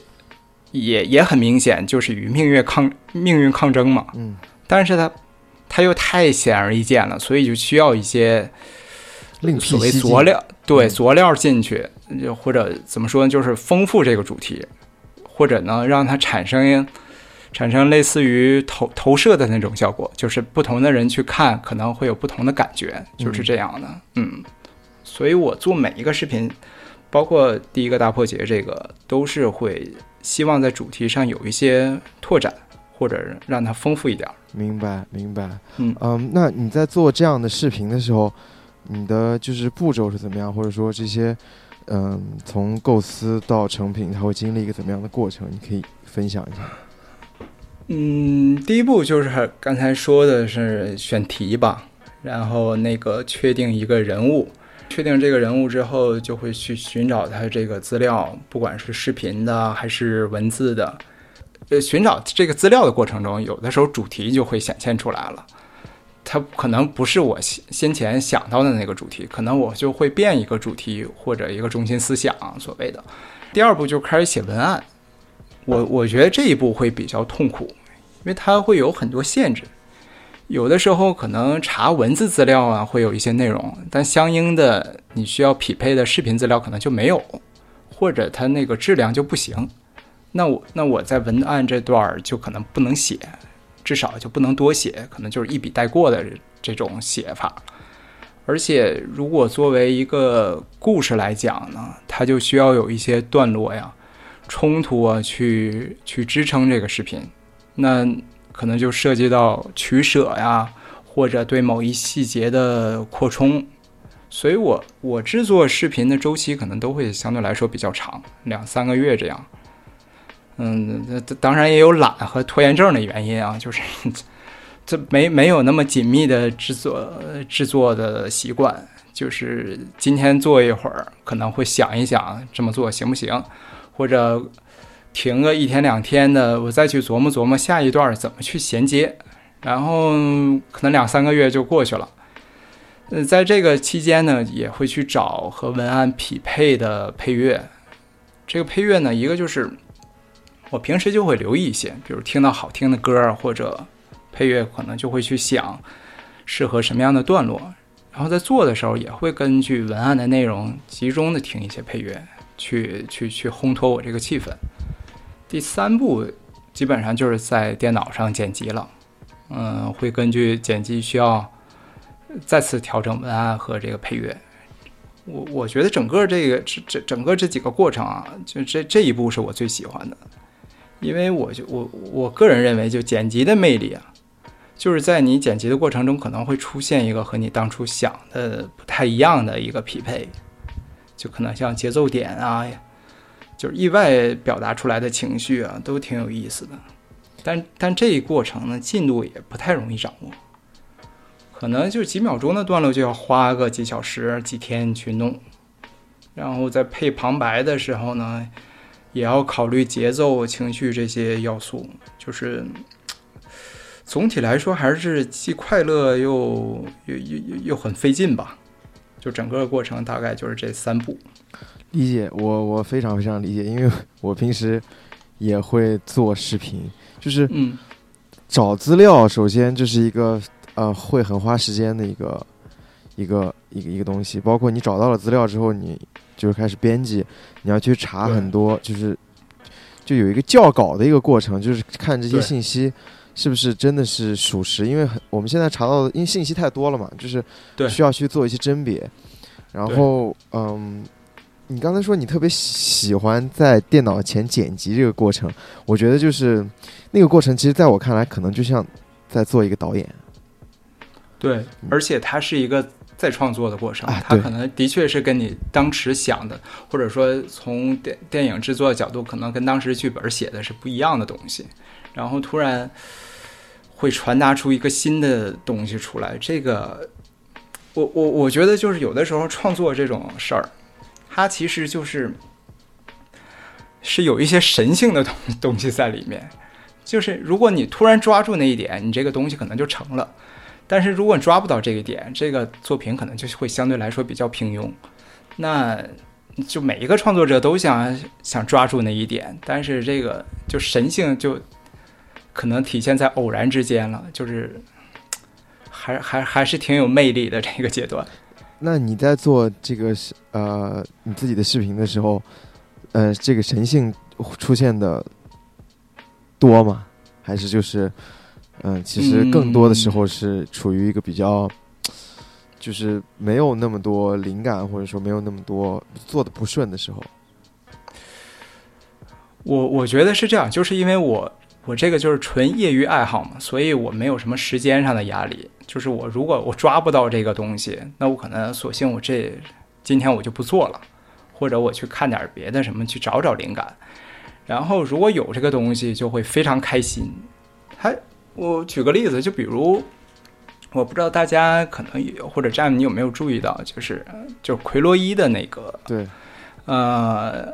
也也很明显，就是与命运抗命运抗争嘛。嗯，但是它它又太显而易见了，所以就需要一些另所谓辟蹊径佐料，对嗯佐料进去，就或者怎么说呢，就是丰富这个主题，或者呢让它产生产生类似于投投射的那种效果，就是不同的人去看可能会有不同的感觉，就是这样的。嗯，所以我做每一个视频，包括第一个大破解这个，都是会希望在主题上有一些拓展，或者让它丰富一点儿。明白明白。嗯那你在做这样的视频的时候，你的就是步骤是怎么样，或者说这些，嗯，从构思到成品，它会经历一个怎么样的过程？你可以分享一下。嗯，第一步就是刚才说的是选题吧，然后那个确定一个人物，确定这个人物之后，就会去寻找他这个资料，不管是视频的还是文字的。呃，寻找这个资料的过程中，有的时候主题就会显现出来了。它可能不是我先先前想到的那个主题，可能我就会变一个主题或者一个中心思想，所谓的。第二步就开始写文案，我我觉得这一步会比较痛苦，因为它会有很多限制。有的时候可能查文字资料啊会有一些内容，但相应的你需要匹配的视频资料可能就没有，或者它那个质量就不行。那我那我在文案这段儿就可能不能写，至少就不能多写，可能就是一笔带过的这种写法。而且如果作为一个故事来讲呢，它就需要有一些段落呀、冲突啊，去去支撑这个视频。那可能就涉及到取舍呀，或者对某一细节的扩充。所以我我制作视频的周期可能都会相对来说比较长，两三个月这样。嗯，当然也有懒和拖延症的原因啊，就是 这没没有那么紧密的制作制作的习惯，就是今天做一会儿，可能会想一想这么做行不行，或者停个一天两天的，我再去琢磨琢磨下一段怎么去衔接，然后可能两三个月就过去了。呃，在这个期间呢，也会去找和文案匹配的配乐。这个配乐呢，一个就是我平时就会留意一些，比如听到好听的歌或者配乐，可能就会去想适合什么样的段落。然后在做的时候，也会根据文案的内容集中的听一些配乐，去去去烘托我这个气氛。第三步基本上就是在电脑上剪辑了，嗯，会根据剪辑需要再次调整文案和这个配乐。我我觉得整个这个这这整个这几个过程啊，就这这一步是我最喜欢的，因为我就我我个人认为，就剪辑的魅力啊，就是在你剪辑的过程中可能会出现一个和你当初想的不太一样的一个匹配，就可能像节奏点啊，就是意外表达出来的情绪啊，都挺有意思的。但但这一过程呢，进度也不太容易掌握。可能就几秒钟的段落就要花个几小时、几天去弄，然后在配旁白的时候呢，也要考虑节奏、情绪这些要素。就是总体来说，还是既快乐又又又又又很费劲吧。就整个过程大概就是这三步。理解，我我非常非常理解，因为 我平时也会做视频，就是嗯。找资料，首先这是一个呃会很花时间的一个一个一个一个东西，包括你找到了资料之后，你就是开始编辑，你要去查很多，就是就有一个校稿的一个过程，就是看这些信息是不是真的是属实，因为很我们现在查到的，因为信息太多了嘛，就是需要去做一些甄别，然后嗯。你刚才说你特别喜喜欢在电脑前剪辑这个过程，我觉得就是那个过程，其实在我看来，可能就像在做一个导演。对，而且它是一个再创作的过程，啊它可能的确是跟你当时想的，或者说从电电影制作的角度，可能跟当时剧本写的是不一样的东西，然后突然会传达出一个新的东西出来。这个，我我我觉得就是有的时候创作这种事儿，它其实就是是有一些神性的东东西在里面。就是如果你突然抓住那一点，你这个东西可能就成了。但是如果你抓不到这个点，这个作品可能就会相对来说比较平庸。那就每一个创作者都想想抓住那一点，但是这个就神性就可能体现在偶然之间了，就是还还还是挺有魅力的这个阶段。那你在做这个是呃你自己的视频的时候，呃，这个神性出现的多吗？还是就是，嗯、其实更多的时候是处于一个比较，就是没有那么多灵感，或者说没有那么多做的不顺的时候。我我觉得是这样，就是因为我我这个就是纯业余爱好嘛，所以我没有什么时间上的压力。就是我如果我抓不到这个东西，那我可能索性我这今天我就不做了，或者我去看点别的什么去找找灵感。然后如果有这个东西，就会非常开心。还我举个例子，就比如我不知道大家可能有或者詹姆你有没有注意到，就是就是奎洛伊的那个对，呃，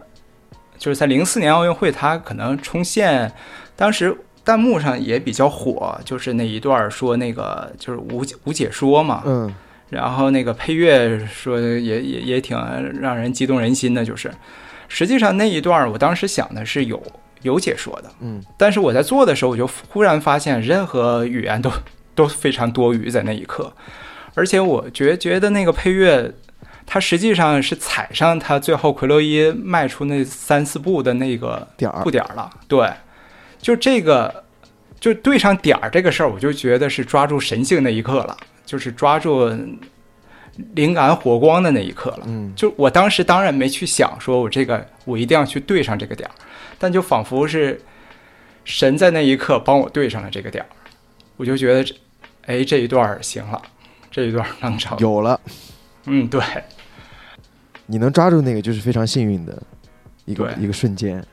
就是在零四年奥运会，他可能冲线，当时弹幕上也比较火，就是那一段儿说那个就是无无解说嘛，嗯。然后那个配乐说也也也挺让人激动人心的，就是。实际上那一段儿我当时想的是有有解说的，嗯。但是我在做的时候，我就忽然发现，任何语言都 都非常多余，在那一刻，而且我觉觉得那个配乐，它实际上是踩上他最后奎洛伊迈出那三四步的那个点儿。步点儿了。对，就这个，就对上点儿这个事儿，我就觉得是抓住神性那一刻了，就是抓住灵感火光的那一刻了。嗯。就我当时当然没去想说我这个我一定要去对上这个点儿，但就仿佛是神在那一刻帮我对上了这个点儿，我就觉得这，哎，这一段儿行了，这一段儿能成，有了，嗯，对，你能抓住那个就是非常幸运的一个一个瞬间。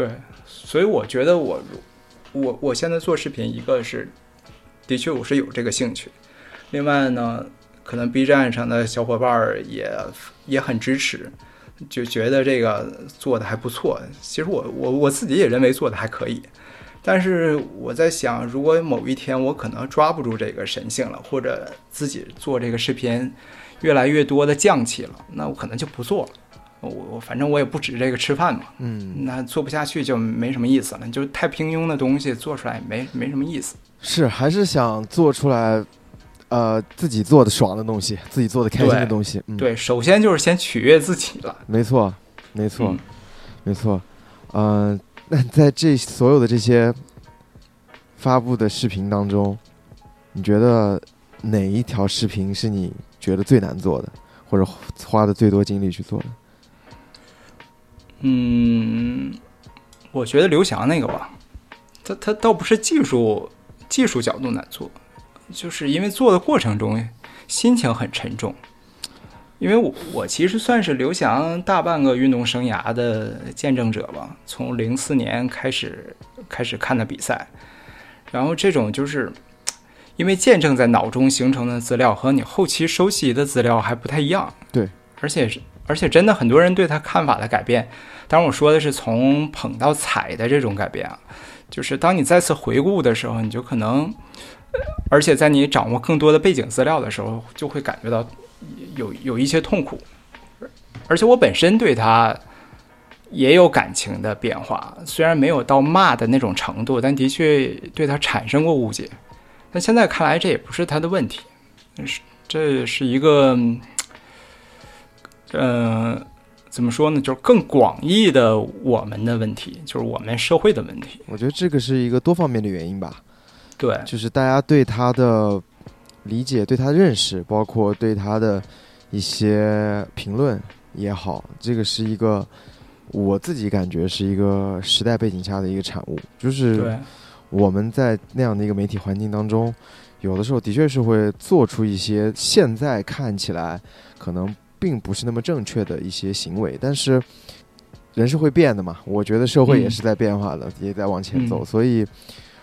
对，所以我觉得我我我现在做视频，一个是的确我是有这个兴趣，另外呢，可能 B 站上的小伙伴儿也也很支持，就觉得这个做的还不错。其实我我我自己也认为做的还可以，但是我在想，如果某一天我可能抓不住这个神性了，或者自己做这个视频越来越多的降气了，那我可能就不做了。我我反正我也不指这个吃饭嘛，嗯，那做不下去就没什么意思了，就太平庸的东西做出来没没什么意思。是还是想做出来，呃，自己做的爽的东西，自己做的开心的东西。嗯，，对，首先就是先取悦自己了。没错，没错，嗯没错。嗯、那在这所有的这些发布的视频当中，你觉得哪一条视频是你觉得最难做的，或者花的最多精力去做的？嗯，我觉得刘翔那个吧，他他倒不是技术技术角度难做，就是因为做的过程中心情很沉重。因为我我其实算是刘翔大半个运动生涯的见证者吧，从零四年开始开始看的比赛，然后这种就是因为见证在脑中形成的资料和你后期收集的资料还不太一样，对，而且是而且真的很多人对他看法的改变，当然我说的是从捧到踩的这种改变啊，就是当你再次回顾的时候，你就可能，而且在你掌握更多的背景资料的时候，就会感觉到有有一些痛苦，而且我本身对他也有感情的变化，虽然没有到骂的那种程度，但的确对他产生过误解。但现在看来，这也不是他的问题，是这是一个，呃，怎么说呢？就是更广义的我们的问题，就是我们社会的问题。我觉得这个是一个多方面的原因吧。对，就是大家对他的理解、对他的认识，包括对他的一些评论也好，这个是一个我自己感觉是一个时代背景下的一个产物。就是，我们在那样的一个媒体环境当中，有的时候的确是会做出一些现在看起来可能并不是那么正确的一些行为，但是人是会变的嘛。我觉得社会也嗯是在变化的，也在往前走，嗯所以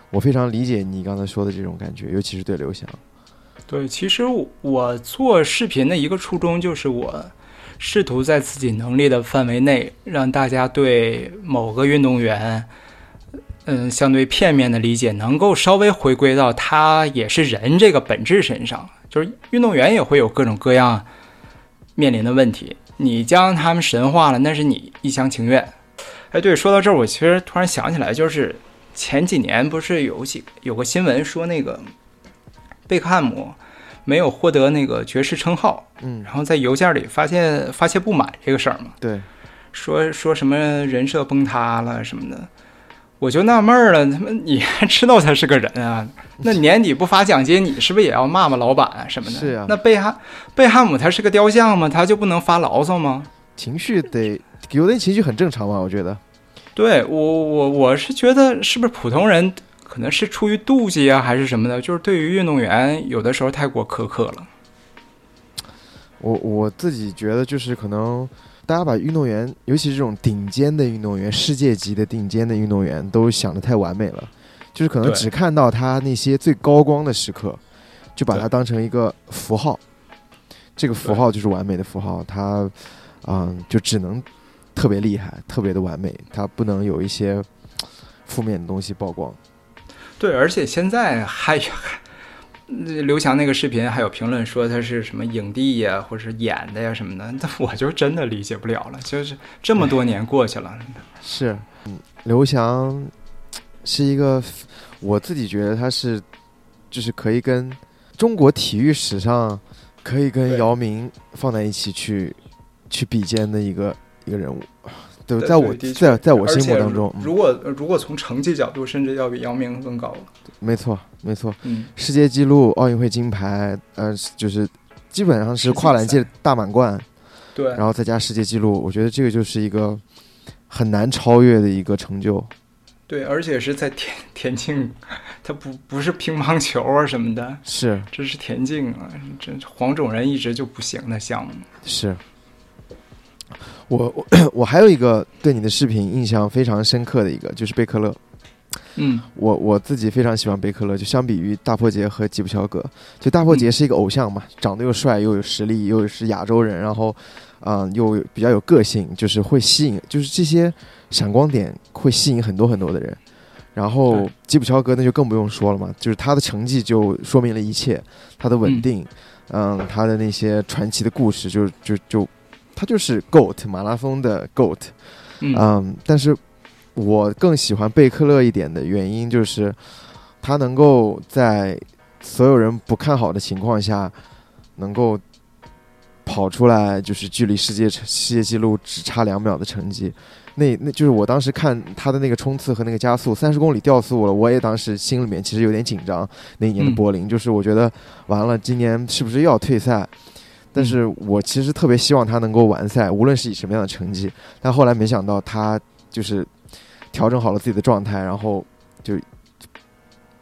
我非常理解你刚才说的这种感觉，尤其是对刘翔。对，其实我做视频的一个初衷就是我试图在自己能力的范围内，让大家对某个运动员，嗯，相对片面的理解能够稍微回归到他也是人这个本质身上。就是运动员也会有各种各样面临的问题，你将他们神化了，那是你一厢情愿。哎，对，说到这儿，我其实突然想起来，就是前几年不是有几有个新闻说那个贝克汉姆没有获得那个爵士称号，嗯，然后在邮件里发现发泄不满这个事儿嘛，对，说说什么人设崩塌了什么的，我就纳闷儿了，他妈你还知道他是个人啊？那年底不发奖金，你是不是也要骂骂老板啊什么的？是啊那贝汉贝汉姆他是个雕像吗？他就不能发牢骚吗？情绪得有点情绪很正常吧？我觉得，对我我我是觉得是不是普通人可能是出于妒忌啊，还是什么的？就是对于运动员有的时候太过苛刻了。我我自己觉得就是可能大家把运动员，尤其是这种顶尖的运动员、世界级的顶尖的运动员，都想得太完美了，就是可能只看到他那些最高光的时刻，就把它当成一个符号，这个符号就是完美的符号，它嗯就只能特别厉害、特别的完美，它不能有一些负面的东西曝光。对，而且现在还还，呃刘翔那个视频还有评论说他是什么影帝呀，或者是演的呀什么的，那我就真的理解不了了。就是这么多年过去了，是，嗯，刘翔是一个，我自己觉得他是，就是可以跟中国体育史上可以跟姚明放在一起去去比肩的一个一个人物。对，在我在在我心目当中，嗯如果如果从成绩角度，甚至要比姚明更高了。没错没错，嗯，世界纪录、奥运会金牌，呃，就是基本上是跨栏界大满贯，对然后再加世界纪录，我觉得这个就是一个很难超越的一个成就。对，而且是在田田径，它不不是乒乓球啊什么的，是这是田径啊，这黄种人一直就不行的项目。是，我我 我还有一个对你的视频印象非常深刻的一个，就是贝克勒。嗯，我我自己非常喜欢贝克勒，就相比于大破杰和吉普乔格，就大破杰是一个偶像嘛，长得又帅又有实力，又是亚洲人，然后嗯、呃又比较有个性，就是会吸引，就是这些闪光点会吸引很多很多的人。然后吉普乔格那就更不用说了嘛，就是他的成绩就说明了一切，他的稳定，嗯他的那些传奇的故事就就就他就是 GOAT 马拉松的 GOAT，嗯嗯，但是我更喜欢贝克勒一点的原因就是，他能够在所有人不看好的情况下，能够跑出来，就是距离世界世界纪录只差两秒的成绩。那那就是我当时看他的那个冲刺和那个加速，三十公里掉速了，我也当时心里面其实有点紧张。那一年的嗯柏林，就是我觉得完了，今年是不是又要退赛？但是我其实特别希望他能够完赛，无论是以什么样的成绩。但后来没想到他就是调整好了自己的状态，然后就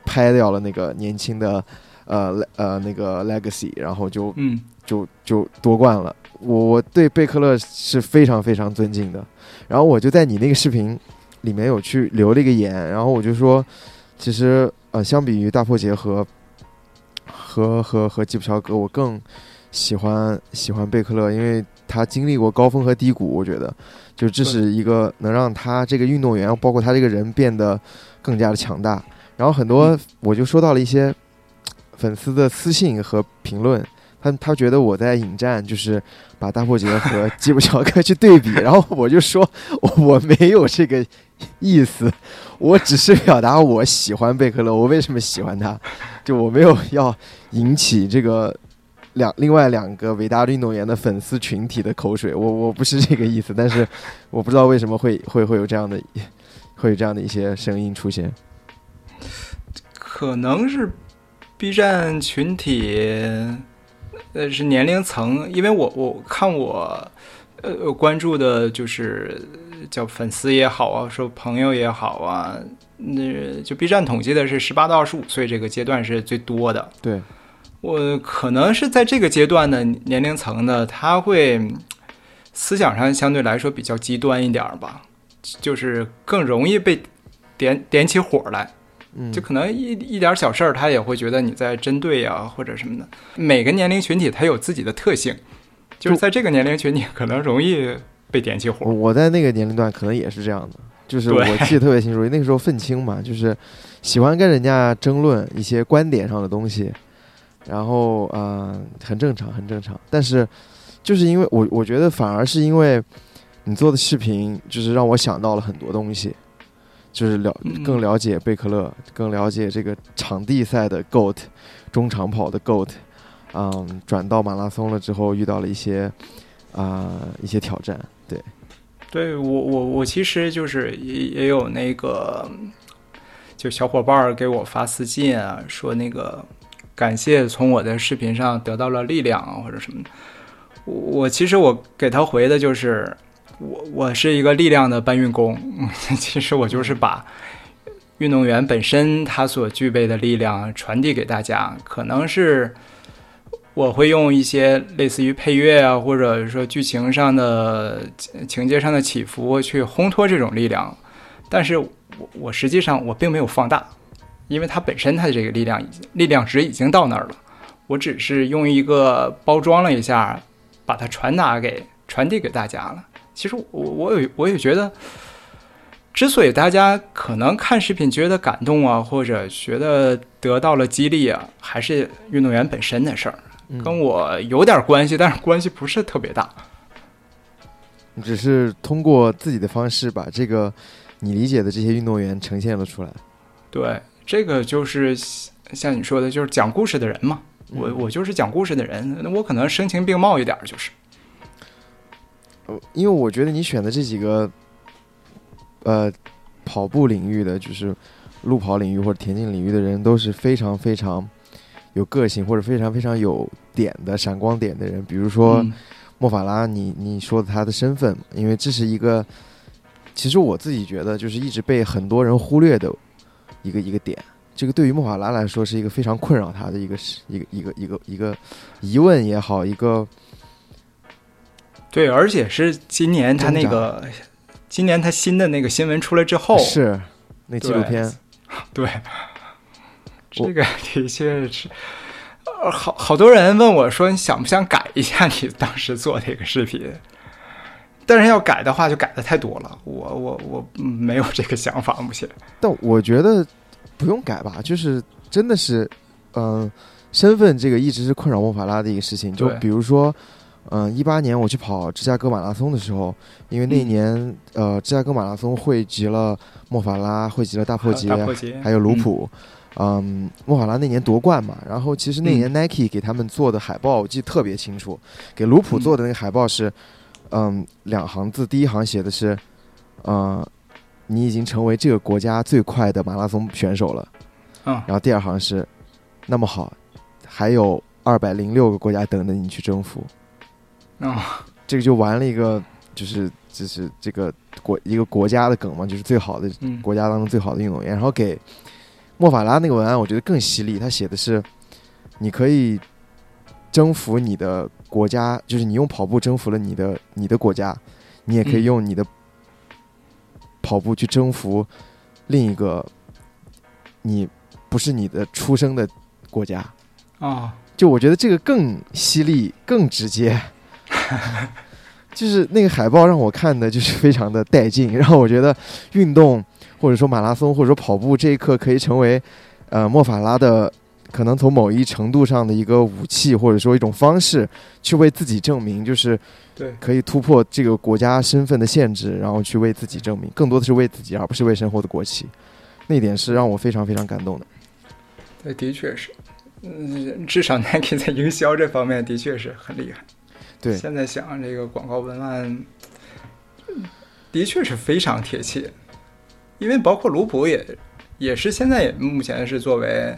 拍掉了那个年轻的呃呃那个 legacy，然后就嗯，就就夺冠了。我我对贝克勒是非常非常尊敬的。然后我就在你那个视频里面有去留了一个言，然后我就说，其实呃，相比于大破节和和和和吉普乔格，我更喜欢喜欢贝克勒，因为他经历过高峰和低谷，我觉得。就这是一个能让他这个运动员，包括他这个人变得更加的强大。然后很多我就收到了一些粉丝的私信和评论，他他觉得我在引战，就是把大破节和吉普乔克去对比，然后我就说我我没有这个意思，我只是表达我喜欢贝克勒，我为什么喜欢他，就我没有要引起这个两另外两个伟大的运动员的粉丝群体的口水，我我不是这个意思，但是我不知道为什么会会会有这样的会有这样的一些声音出现。可能是 B 站群体，呃，是年龄层，因为我我看我呃关注的就是叫粉丝也好啊，说朋友也好啊，那就 B 站统计的是十八到二十五岁这个阶段是最多的。对，我可能是在这个阶段的年龄层呢，他会嗯思想上相对来说比较极端一点儿吧，就是更容易被点点起火来。嗯，就可能一一点小事儿，他也会觉得你在针对呀、或者什么的。每个年龄群体他有自己的特性，就是在这个年龄群体可能容易被点起火。我在那个年龄段可能也是这样的，就是我记得特别清楚，那个时候愤青嘛，就是喜欢跟人家争论一些观点上的东西，然后啊、呃很正常，很正常。但是就是因为我我觉得反而是因为你做的视频，就是让我想到了很多东西，就是了嗯更了解贝克勒，更了解这个场地赛的 GOAT，中长跑的 GOAT。嗯，转到马拉松了之后，遇到了一些啊一些挑战。对，对我我我其实就是也也有那个，就小伙伴给我发私信啊，说那个感谢从我的视频上得到了力量啊，或者什么的。我我其实我给他回的就是，我我是一个力量的搬运工，其实我就是把。运动员本身他所具备的力量传递给大家，可能是我会用一些类似于配乐啊，或者说剧情上的情节上的起伏去烘托这种力量，但是我我实际上我并没有放大，因为它本身它的这个力量已经力量值已经到那儿了，我只是用一个包装了一下，把它传达给传递给大家了。其实我我有我也觉得。之所以大家可能看视频觉得感动啊，或者觉得得到了激励啊，还是运动员本身的事儿，跟我有点关系，但是关系不是特别大。只是通过自己的方式把这个你理解的这些运动员呈现了出来。对，这个就是像你说的，就是讲故事的人嘛。我我就是讲故事的人，那我可能声情并茂一点，就是。因为我觉得你选的这几个。呃，跑步领域的就是路跑领域或者田径领域的人都是非常非常有个性或者非常非常有点的闪光点的人。比如说莫法拉，你你说的他的身份，因为这是一个，其实我自己觉得就是一直被很多人忽略的一个一个点。这个对于莫法拉来说是一个非常困扰他的一个一个一个一个一个疑问也好，一个对，而且是今年他那个。今年他新的那个新闻出来之后，是那纪录片，对，这个的确是，呃，好好多人问我说，你想不想改一下你当时做这个视频？但是要改的话，就改的太多了，我我我没有这个想法 目前。但我觉得不用改吧，就是真的是，嗯，身份这个一直是困扰莫法拉的一个事情，就比如说。嗯，一八年我去跑芝加哥马拉松的时候，因为那年呃，芝加哥马拉松汇集了莫法拉，汇集了大破节，还有卢普。嗯，莫法拉那年夺冠嘛，然后其实那年 Nike 给他们做的海报我记得特别清楚，给卢普做的那个海报是，嗯，两行字，第一行写的是，嗯，你已经成为这个国家最快的马拉松选手了。嗯，然后第二行是，那么好，还有二百零六个国家等着你去征服。啊，这个就玩了一个，就是就是这个国一个国家的梗嘛，就是最好的国家当中最好的运动员。然后给莫法拉那个文案，我觉得更犀利。他写的是，你可以征服你的国家，就是你用跑步征服了你的你的国家，你也可以用你的跑步去征服另一个你不是你的出生的国家。啊，就我觉得这个更犀利，更直接。就是那个海报让我看的，就是非常的带劲，然后我觉得运动或者说马拉松或者说跑步这一刻可以成为呃莫法拉的可能从某一程度上的一个武器或者说一种方式去为自己证明，就是对可以突破这个国家身份的限制，然后去为自己证明，更多的是为自己而不是为身后的国旗，那点是让我非常非常感动的。对，的确是，嗯，至少 Nike 在营销这方面的确是很厉害。对，现在想这个广告文案，的确是非常贴切，因为包括卢普也也是现在也目前是作为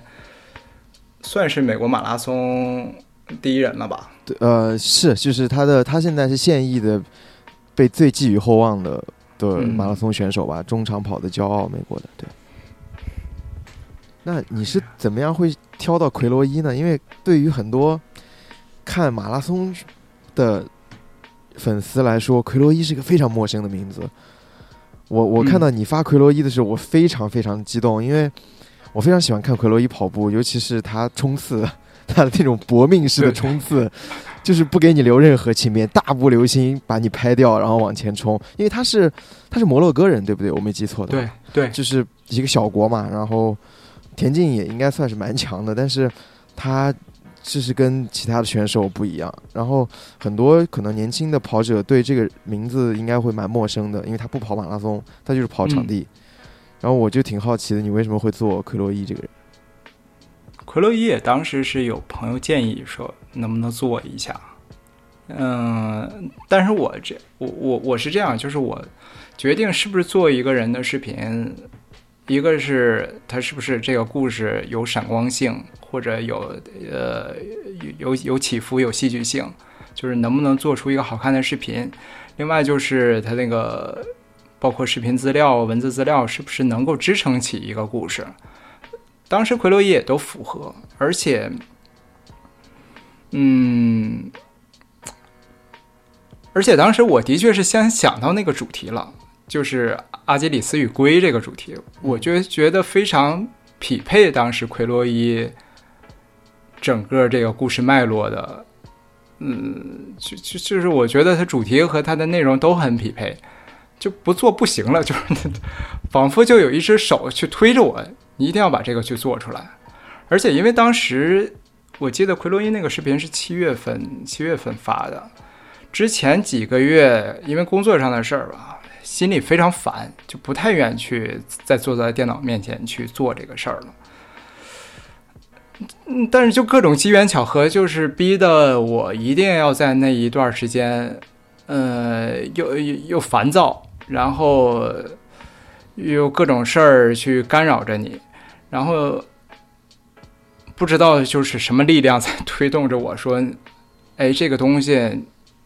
算是美国马拉松第一人了吧？对，呃，是，就是他的他现在是现役的被最寄予厚望的的马拉松选手吧，中长跑的骄傲，美国的。对，那你是怎么样会挑到奎罗伊呢？因为对于很多看马拉松。的粉丝来说，奎罗伊是一个非常陌生的名字。我我看到你发奎罗伊的时候，我非常非常激动，因为我非常喜欢看奎罗伊跑步，尤其是他冲刺，他的那种搏命式的冲刺，就是不给你留任何情面，大步流星把你拍掉，然后往前冲。因为他是他是摩洛哥人，对不对？我没记错的。对对，就是一个小国嘛，然后田径也应该算是蛮强的，但是他。这是跟其他的选手不一样，然后很多可能年轻的跑者对这个名字应该会蛮陌生的，因为他不跑马拉松，他就是跑场地。然后我就挺好奇的，你为什么会做克洛伊这个人？奎洛伊也当时是有朋友建议说能不能做一下，嗯，但是我这我我我是这样，就是我决定是不是做一个人的视频，一个是他是不是这个故事有闪光性，或者有呃有有有起伏有戏剧性，就是能不能做出一个好看的视频，另外就是他那个包括视频资料、文字资料是不是能够支撑起一个故事。当时奎洛伊也都符合，而且，嗯，而且当时我的确是先想到那个主题了，就是阿基里斯与龟这个主题，我就觉得非常匹配当时奎洛伊整个这个故事脉络的，嗯，就就就是我觉得它主题和它的内容都很匹配，就不做不行了，就是仿佛就有一只手去推着我。你一定要把这个去做出来，而且因为当时我记得奎洛伊那个视频是七月份七月份发的，之前几个月因为工作上的事儿吧，心里非常烦，就不太愿意去再坐在电脑面前去做这个事儿了。嗯，但是就各种机缘巧合，就是逼得我一定要在那一段时间，呃，又又又烦躁，然后有各种事儿去干扰着你。然后不知道就是什么力量在推动着我说，哎，这个东西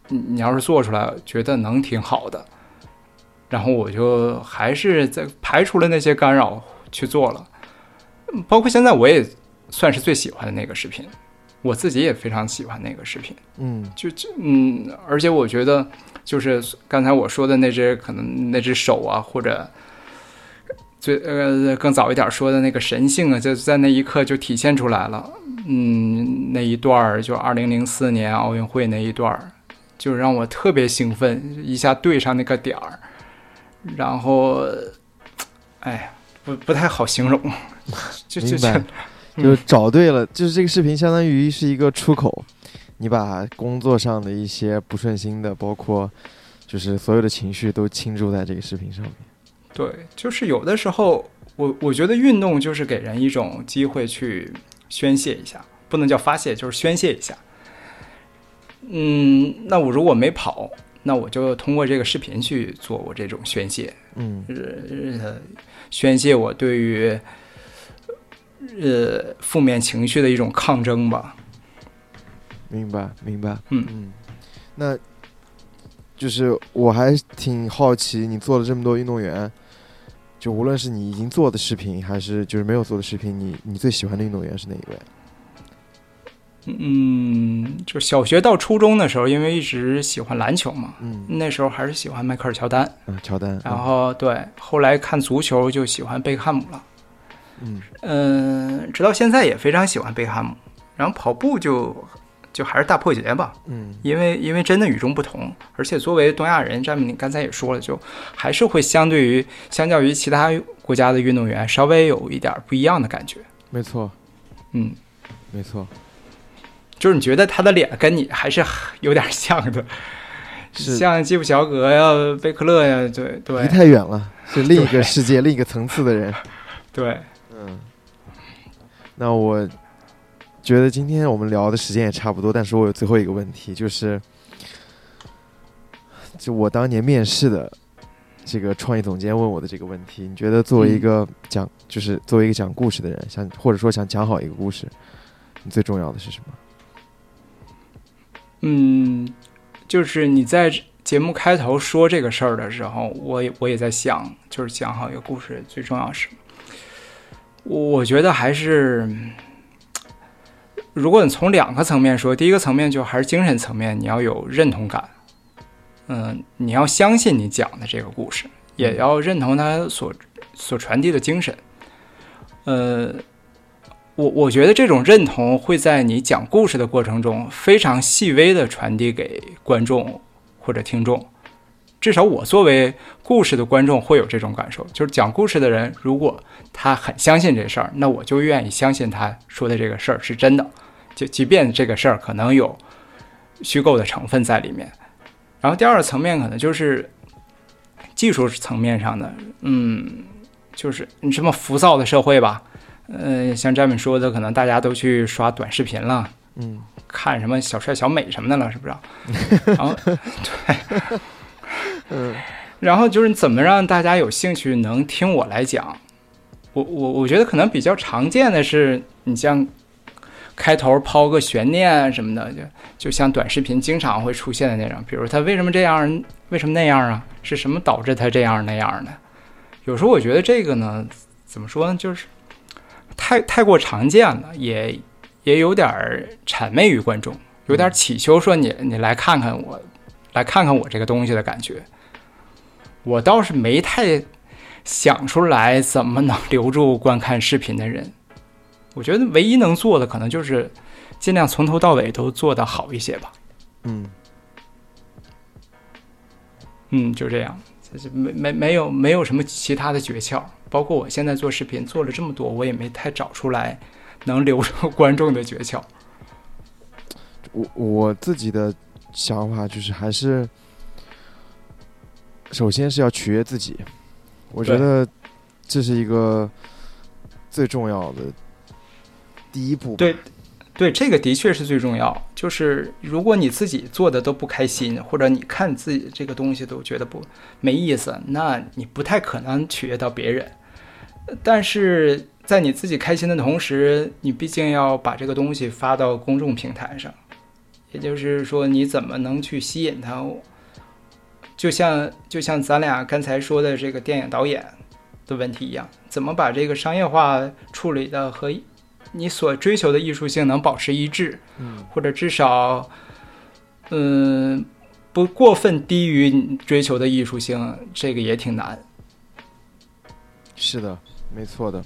你要是做出来，觉得能挺好的。然后我就还是在排除了那些干扰去做了。包括现在我也算是最喜欢的那个视频，我自己也非常喜欢那个视频。嗯，就就嗯，而且我觉得就是刚才我说的那只可能那只手啊，或者。最呃更早一点说的那个神性啊，就在那一刻就体现出来了。嗯，那一段儿就二零零四年奥运会那一段儿，就让我特别兴奋，一下对上那个点儿，然后，哎呀，不不太好形容，就就就就找对了，就是这个视频相当于是一个出口，你把工作上的一些不顺心的，包括就是所有的情绪都倾注在这个视频上面。对，就是有的时候，我我觉得运动就是给人一种机会去宣泄一下，不能叫发泄，就是宣泄一下。嗯，那我如果没跑，那我就通过这个视频去做我这种宣泄，嗯，呃，宣泄我对于呃负面情绪的一种抗争吧。明白，明白，嗯嗯，那就是我还挺好奇，你做了这么多运动员。就无论是你已经做的视频，还是就是没有做的视频，你你最喜欢的运动员是哪一位？嗯，就小学到初中的时候，因为一直喜欢篮球嘛，嗯，那时候还是喜欢迈克尔乔丹，嗯，乔丹。然后对，后来看足球就喜欢贝克汉姆了，嗯嗯，直到现在也非常喜欢贝克汉姆。然后跑步就。就还是大破节吧，嗯，因为因为真的与众不同，而且作为东亚人，詹姆你刚才也说了，就还是会相对于相较于其他国家的运动员，稍微有一点不一样的感觉。没错，嗯，没错，就是你觉得他的脸跟你还是有点像的，像基普乔格呀、贝克勒呀，对对，离太远了，是另一个世界、另一个层次的人。对，嗯，那我。觉得今天我们聊的时间也差不多，但是我有最后一个问题，就是，就我当年面试的这个创意总监问我的这个问题，你觉得作为一个讲，就是作为一个讲故事的人，想或者说想讲好一个故事，你最重要的是什么？嗯，就是你在节目开头说这个事儿的时候，我也我也在想，就是讲好一个故事最重要是什么？我觉得还是。如果你从两个层面说，第一个层面就还是精神层面，你要有认同感，嗯，你要相信你讲的这个故事，也要认同他所所传递的精神。呃，我我觉得这种认同会在你讲故事的过程中非常细微的传递给观众或者听众，至少我作为故事的观众会有这种感受，就是讲故事的人如果他很相信这事儿，那我就愿意相信他说的这个事儿是真的。就即便这个事儿可能有虚构的成分在里面，然后第二个层面可能就是技术层面上的，嗯，就是你这么浮躁的社会吧，呃，像詹姆说的，可能大家都去刷短视频了，嗯看什么小帅小美什么的了，是不是？然后对，嗯然后就是怎么让大家有兴趣能听我来讲。我我我觉得可能比较常见的是，你像开头抛个悬念什么的，就就像短视频经常会出现的那种，比如他为什么这样，为什么那样啊？是什么导致他这样那样的？有时候我觉得这个呢，怎么说呢，就是太太过常见了，也也有点谄媚于观众，有点乞求说你你来看看我，来看看我这个东西的感觉。我倒是没太想出来怎么能留住观看视频的人。我觉得唯一能做的可能就是尽量从头到尾都做得好一些吧。嗯嗯，就这样，就是没没没有没有什么其他的诀窍。包括我现在做视频做了这么多，我也没太找出来能留住观众的诀窍。我我自己的想法就是还是，首先是要取悦自己，我觉得这是一个最重要的第一步。对对，这个的确是最重要。就是如果你自己做的都不开心，或者你看自己这个东西都觉得不没意思，那你不太可能取悦到别人。但是在你自己开心的同时，你毕竟要把这个东西发到公众平台上，也就是说，你怎么能去吸引他？就像就像咱俩刚才说的这个电影导演的问题一样，怎么把这个商业化处理的和你所追求的艺术性能保持一致，嗯或者至少，嗯，不过分低于你追求的艺术性，这个也挺难。是的，没错的。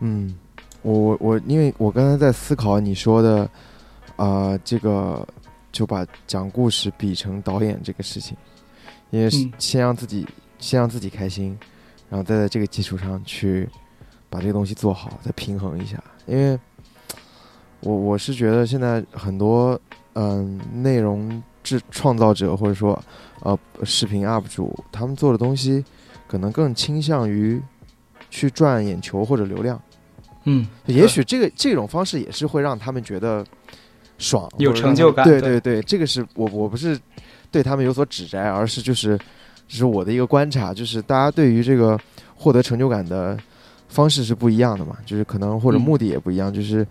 嗯，我我我，因为我刚才在思考你说的，啊，这个就把讲故事比成导演这个事情，因为先让自己先让自己开心，然后再在这个基础上去把这个东西做好，再平衡一下。因为我我是觉得现在很多嗯内容制创造者或者说呃视频 UP 主，他们做的东西可能更倾向于去赚眼球或者流量。嗯，也许这个这种方式也是会让他们觉得爽，有成就感对对。对对，这个是我我不是对他们有所指摘，而是就是只是我的一个观察，就是大家对于这个获得成就感的方式是不一样的嘛，就是可能或者嗯。目的也不一样，就是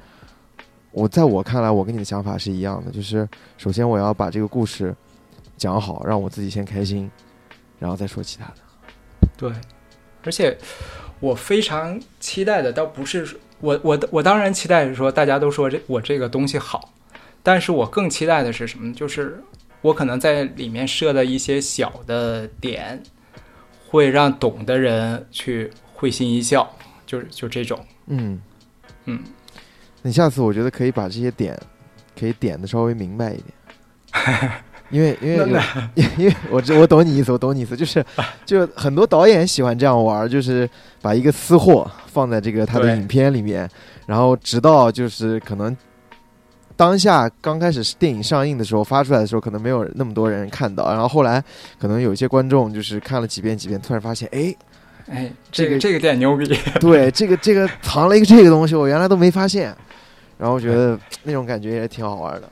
我在我看来，我跟你的想法是一样的，就是首先我要把这个故事讲好，让我自己先开心，然后再说其他的。对，而且我非常期待的，倒不是我我我当然期待是说大家都说这我这个东西好，但是我更期待的是什么呢？就是我可能在里面设的一些小的点，会让懂的人去会心一笑，就是就这种，嗯。嗯，你下次我觉得可以把这些点可以点的稍微明白一点，因为因为那有 因为我知我懂你意思，我懂你意思，就是就很多导演喜欢这样玩，就是把一个私货放在这个他的影片里面，然后直到就是可能当下刚开始电影上映的时候发出来的时候，可能没有那么多人看到，然后后来可能有一些观众就是看了几遍几遍，突然发现，哎，哎，这个这个这个点牛逼，对，这个这个藏了一个这个东西，我原来都没发现，然后我觉得那种感觉也挺好玩的。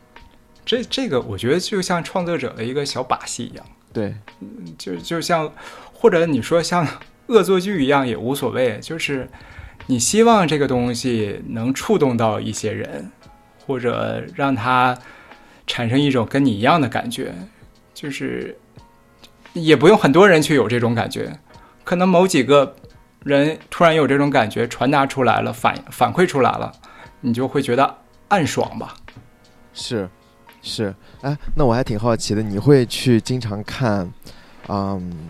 这这个我觉得就像创作者的一个小把戏一样。对，就就像，或者你说像恶作剧一样也无所谓，就是你希望这个东西能触动到一些人，或者让他产生一种跟你一样的感觉，就是也不用很多人去有这种感觉，可能某几个人突然有这种感觉传达出来了，反反馈出来了，你就会觉得暗爽吧。是是，哎，那我还挺好奇的，你会去经常看，嗯，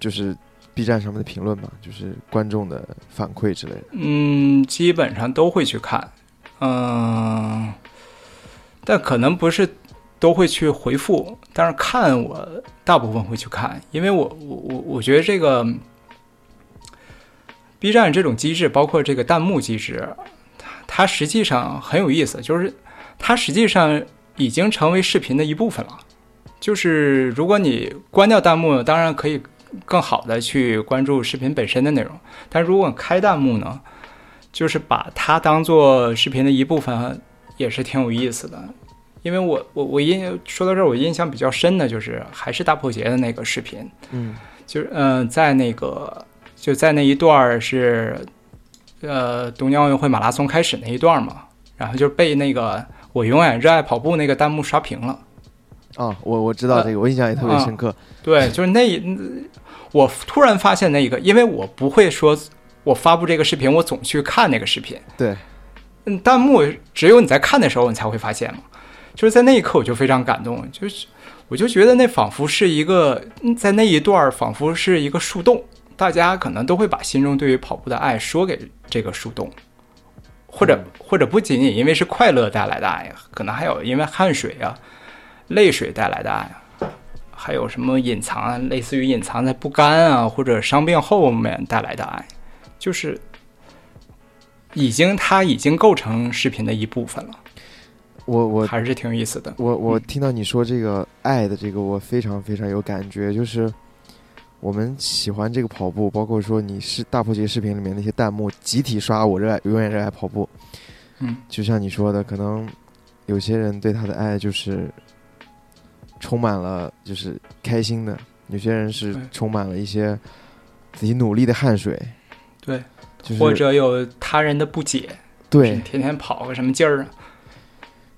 就是 B 站上面的评论吗？就是观众的反馈之类的。嗯，基本上都会去看，嗯，但可能不是都会去回复，但是看我大部分会去看，因为我我我我觉得这个 B 站这种机制，包括这个弹幕机制，它它实际上很有意思，就是它实际上已经成为视频的一部分了。就是如果你关掉弹幕，当然可以更好的去关注视频本身的内容。但如果开弹幕呢，就是把它当做视频的一部分，也是挺有意思的。因为我我我印说到这儿，我印象比较深的就是还是大破节的那个视频，嗯，就是嗯、呃在那个就在那一段是呃东京奥运会马拉松开始那一段嘛，然后就被那个我永远热爱跑步那个弹幕刷屏了。啊，我我知道这个，我印象也特别深刻。对，就是那一，我突然发现那一个，因为我不会说，我发布这个视频，我总去看那个视频。对，嗯，弹幕只有你在看的时候，你才会发现嘛。就是在那一刻，我就非常感动，就是我就觉得那仿佛是一个，嗯在那一段儿仿佛是一个树洞，大家可能都会把心中对于跑步的爱说给这个树洞，或者或者不仅仅因为是快乐带来的爱，可能还有因为汗水啊、泪水带来的爱啊。还有什么隐藏啊，类似于隐藏在不甘啊或者伤病后面带来的爱，就是已经它已经构成视频的一部分了，我我还是挺有意思的。我我嗯听到你说这个爱的这个，我非常非常有感觉，就是我们喜欢这个跑步，包括说你是大破节视频里面那些弹幕集体刷，我热爱永远热爱跑步。嗯，就像你说的，可能有些人对他的爱就是充满了就是开心的，有些人是充满了一些自己努力的汗水，对，就是或者有他人的不解，对天天跑个什么劲儿啊？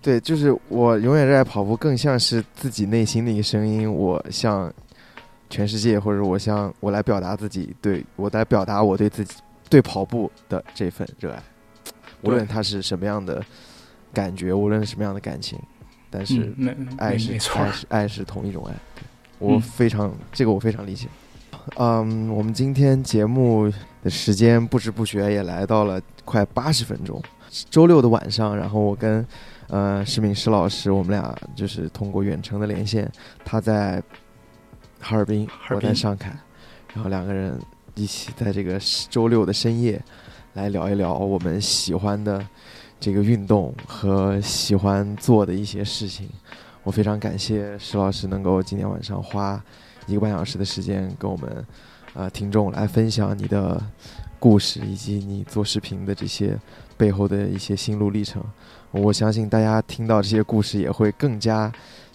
对，就是我永远热爱跑步，更像是自己内心的一个声音。我向全世界，或者我向我来表达自己，对我来表达我对自己对跑步的这份热爱，无论对它是什么样的感觉，无论是什么样的感情，但是爱是爱，是爱是同一种爱。我嗯非常、这个我非常理解。嗯，我们今天节目的时间不知不觉也来到了快八十分钟。周六的晚上，然后我跟呃施敏施老师，我们俩就是通过远程的连线，他在哈尔滨，我在上海，然后两个人一起在这个周六的深夜来聊一聊我们喜欢的这个运动和喜欢做的一些事情。我非常感谢石老师能够今天晚上花一个半小时的时间跟我们呃听众来分享你的故事以及你做视频的这些背后的一些心路历程。我相信大家听到这些故事也会更加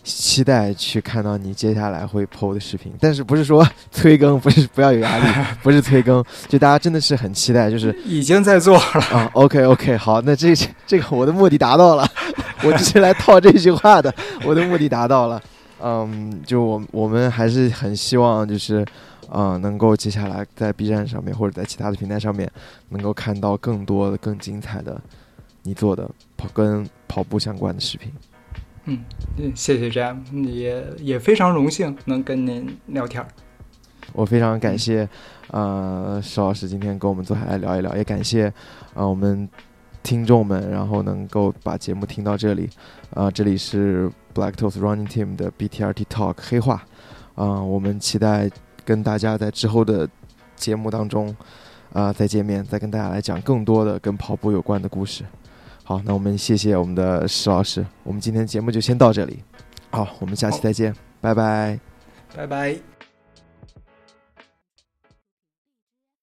期待去看到你接下来会 PO 的视频，但是不是说 催更，不是不要有压力，不是催更，就大家真的是很期待，就是已经在做了。啊，OK OK，好，那这这个我的目的达到了，我就是来套这句话的，我的目的达到了。嗯，就我我们还是很希望就是，呃，能够接下来在 B 站上面或者在其他的平台上面，能够看到更多的、更精彩的你做的跑跟跑步相关的视频。嗯，谢谢 Jam，也也非常荣幸能跟您聊天儿。我非常感谢，呃，石老师今天跟我们坐下来聊一聊，也感谢，呃，我们听众们，然后能够把节目听到这里，呃，这里是 Black Toast Running Team 的 BTRT Talk 黑话，啊、我们期待跟大家在之后的节目当中，啊、再见面，再跟大家来讲更多的跟跑步有关的故事。好，那我们谢谢我们的石老师，我们今天节目就先到这里，好，我们下期再见，拜拜。拜拜。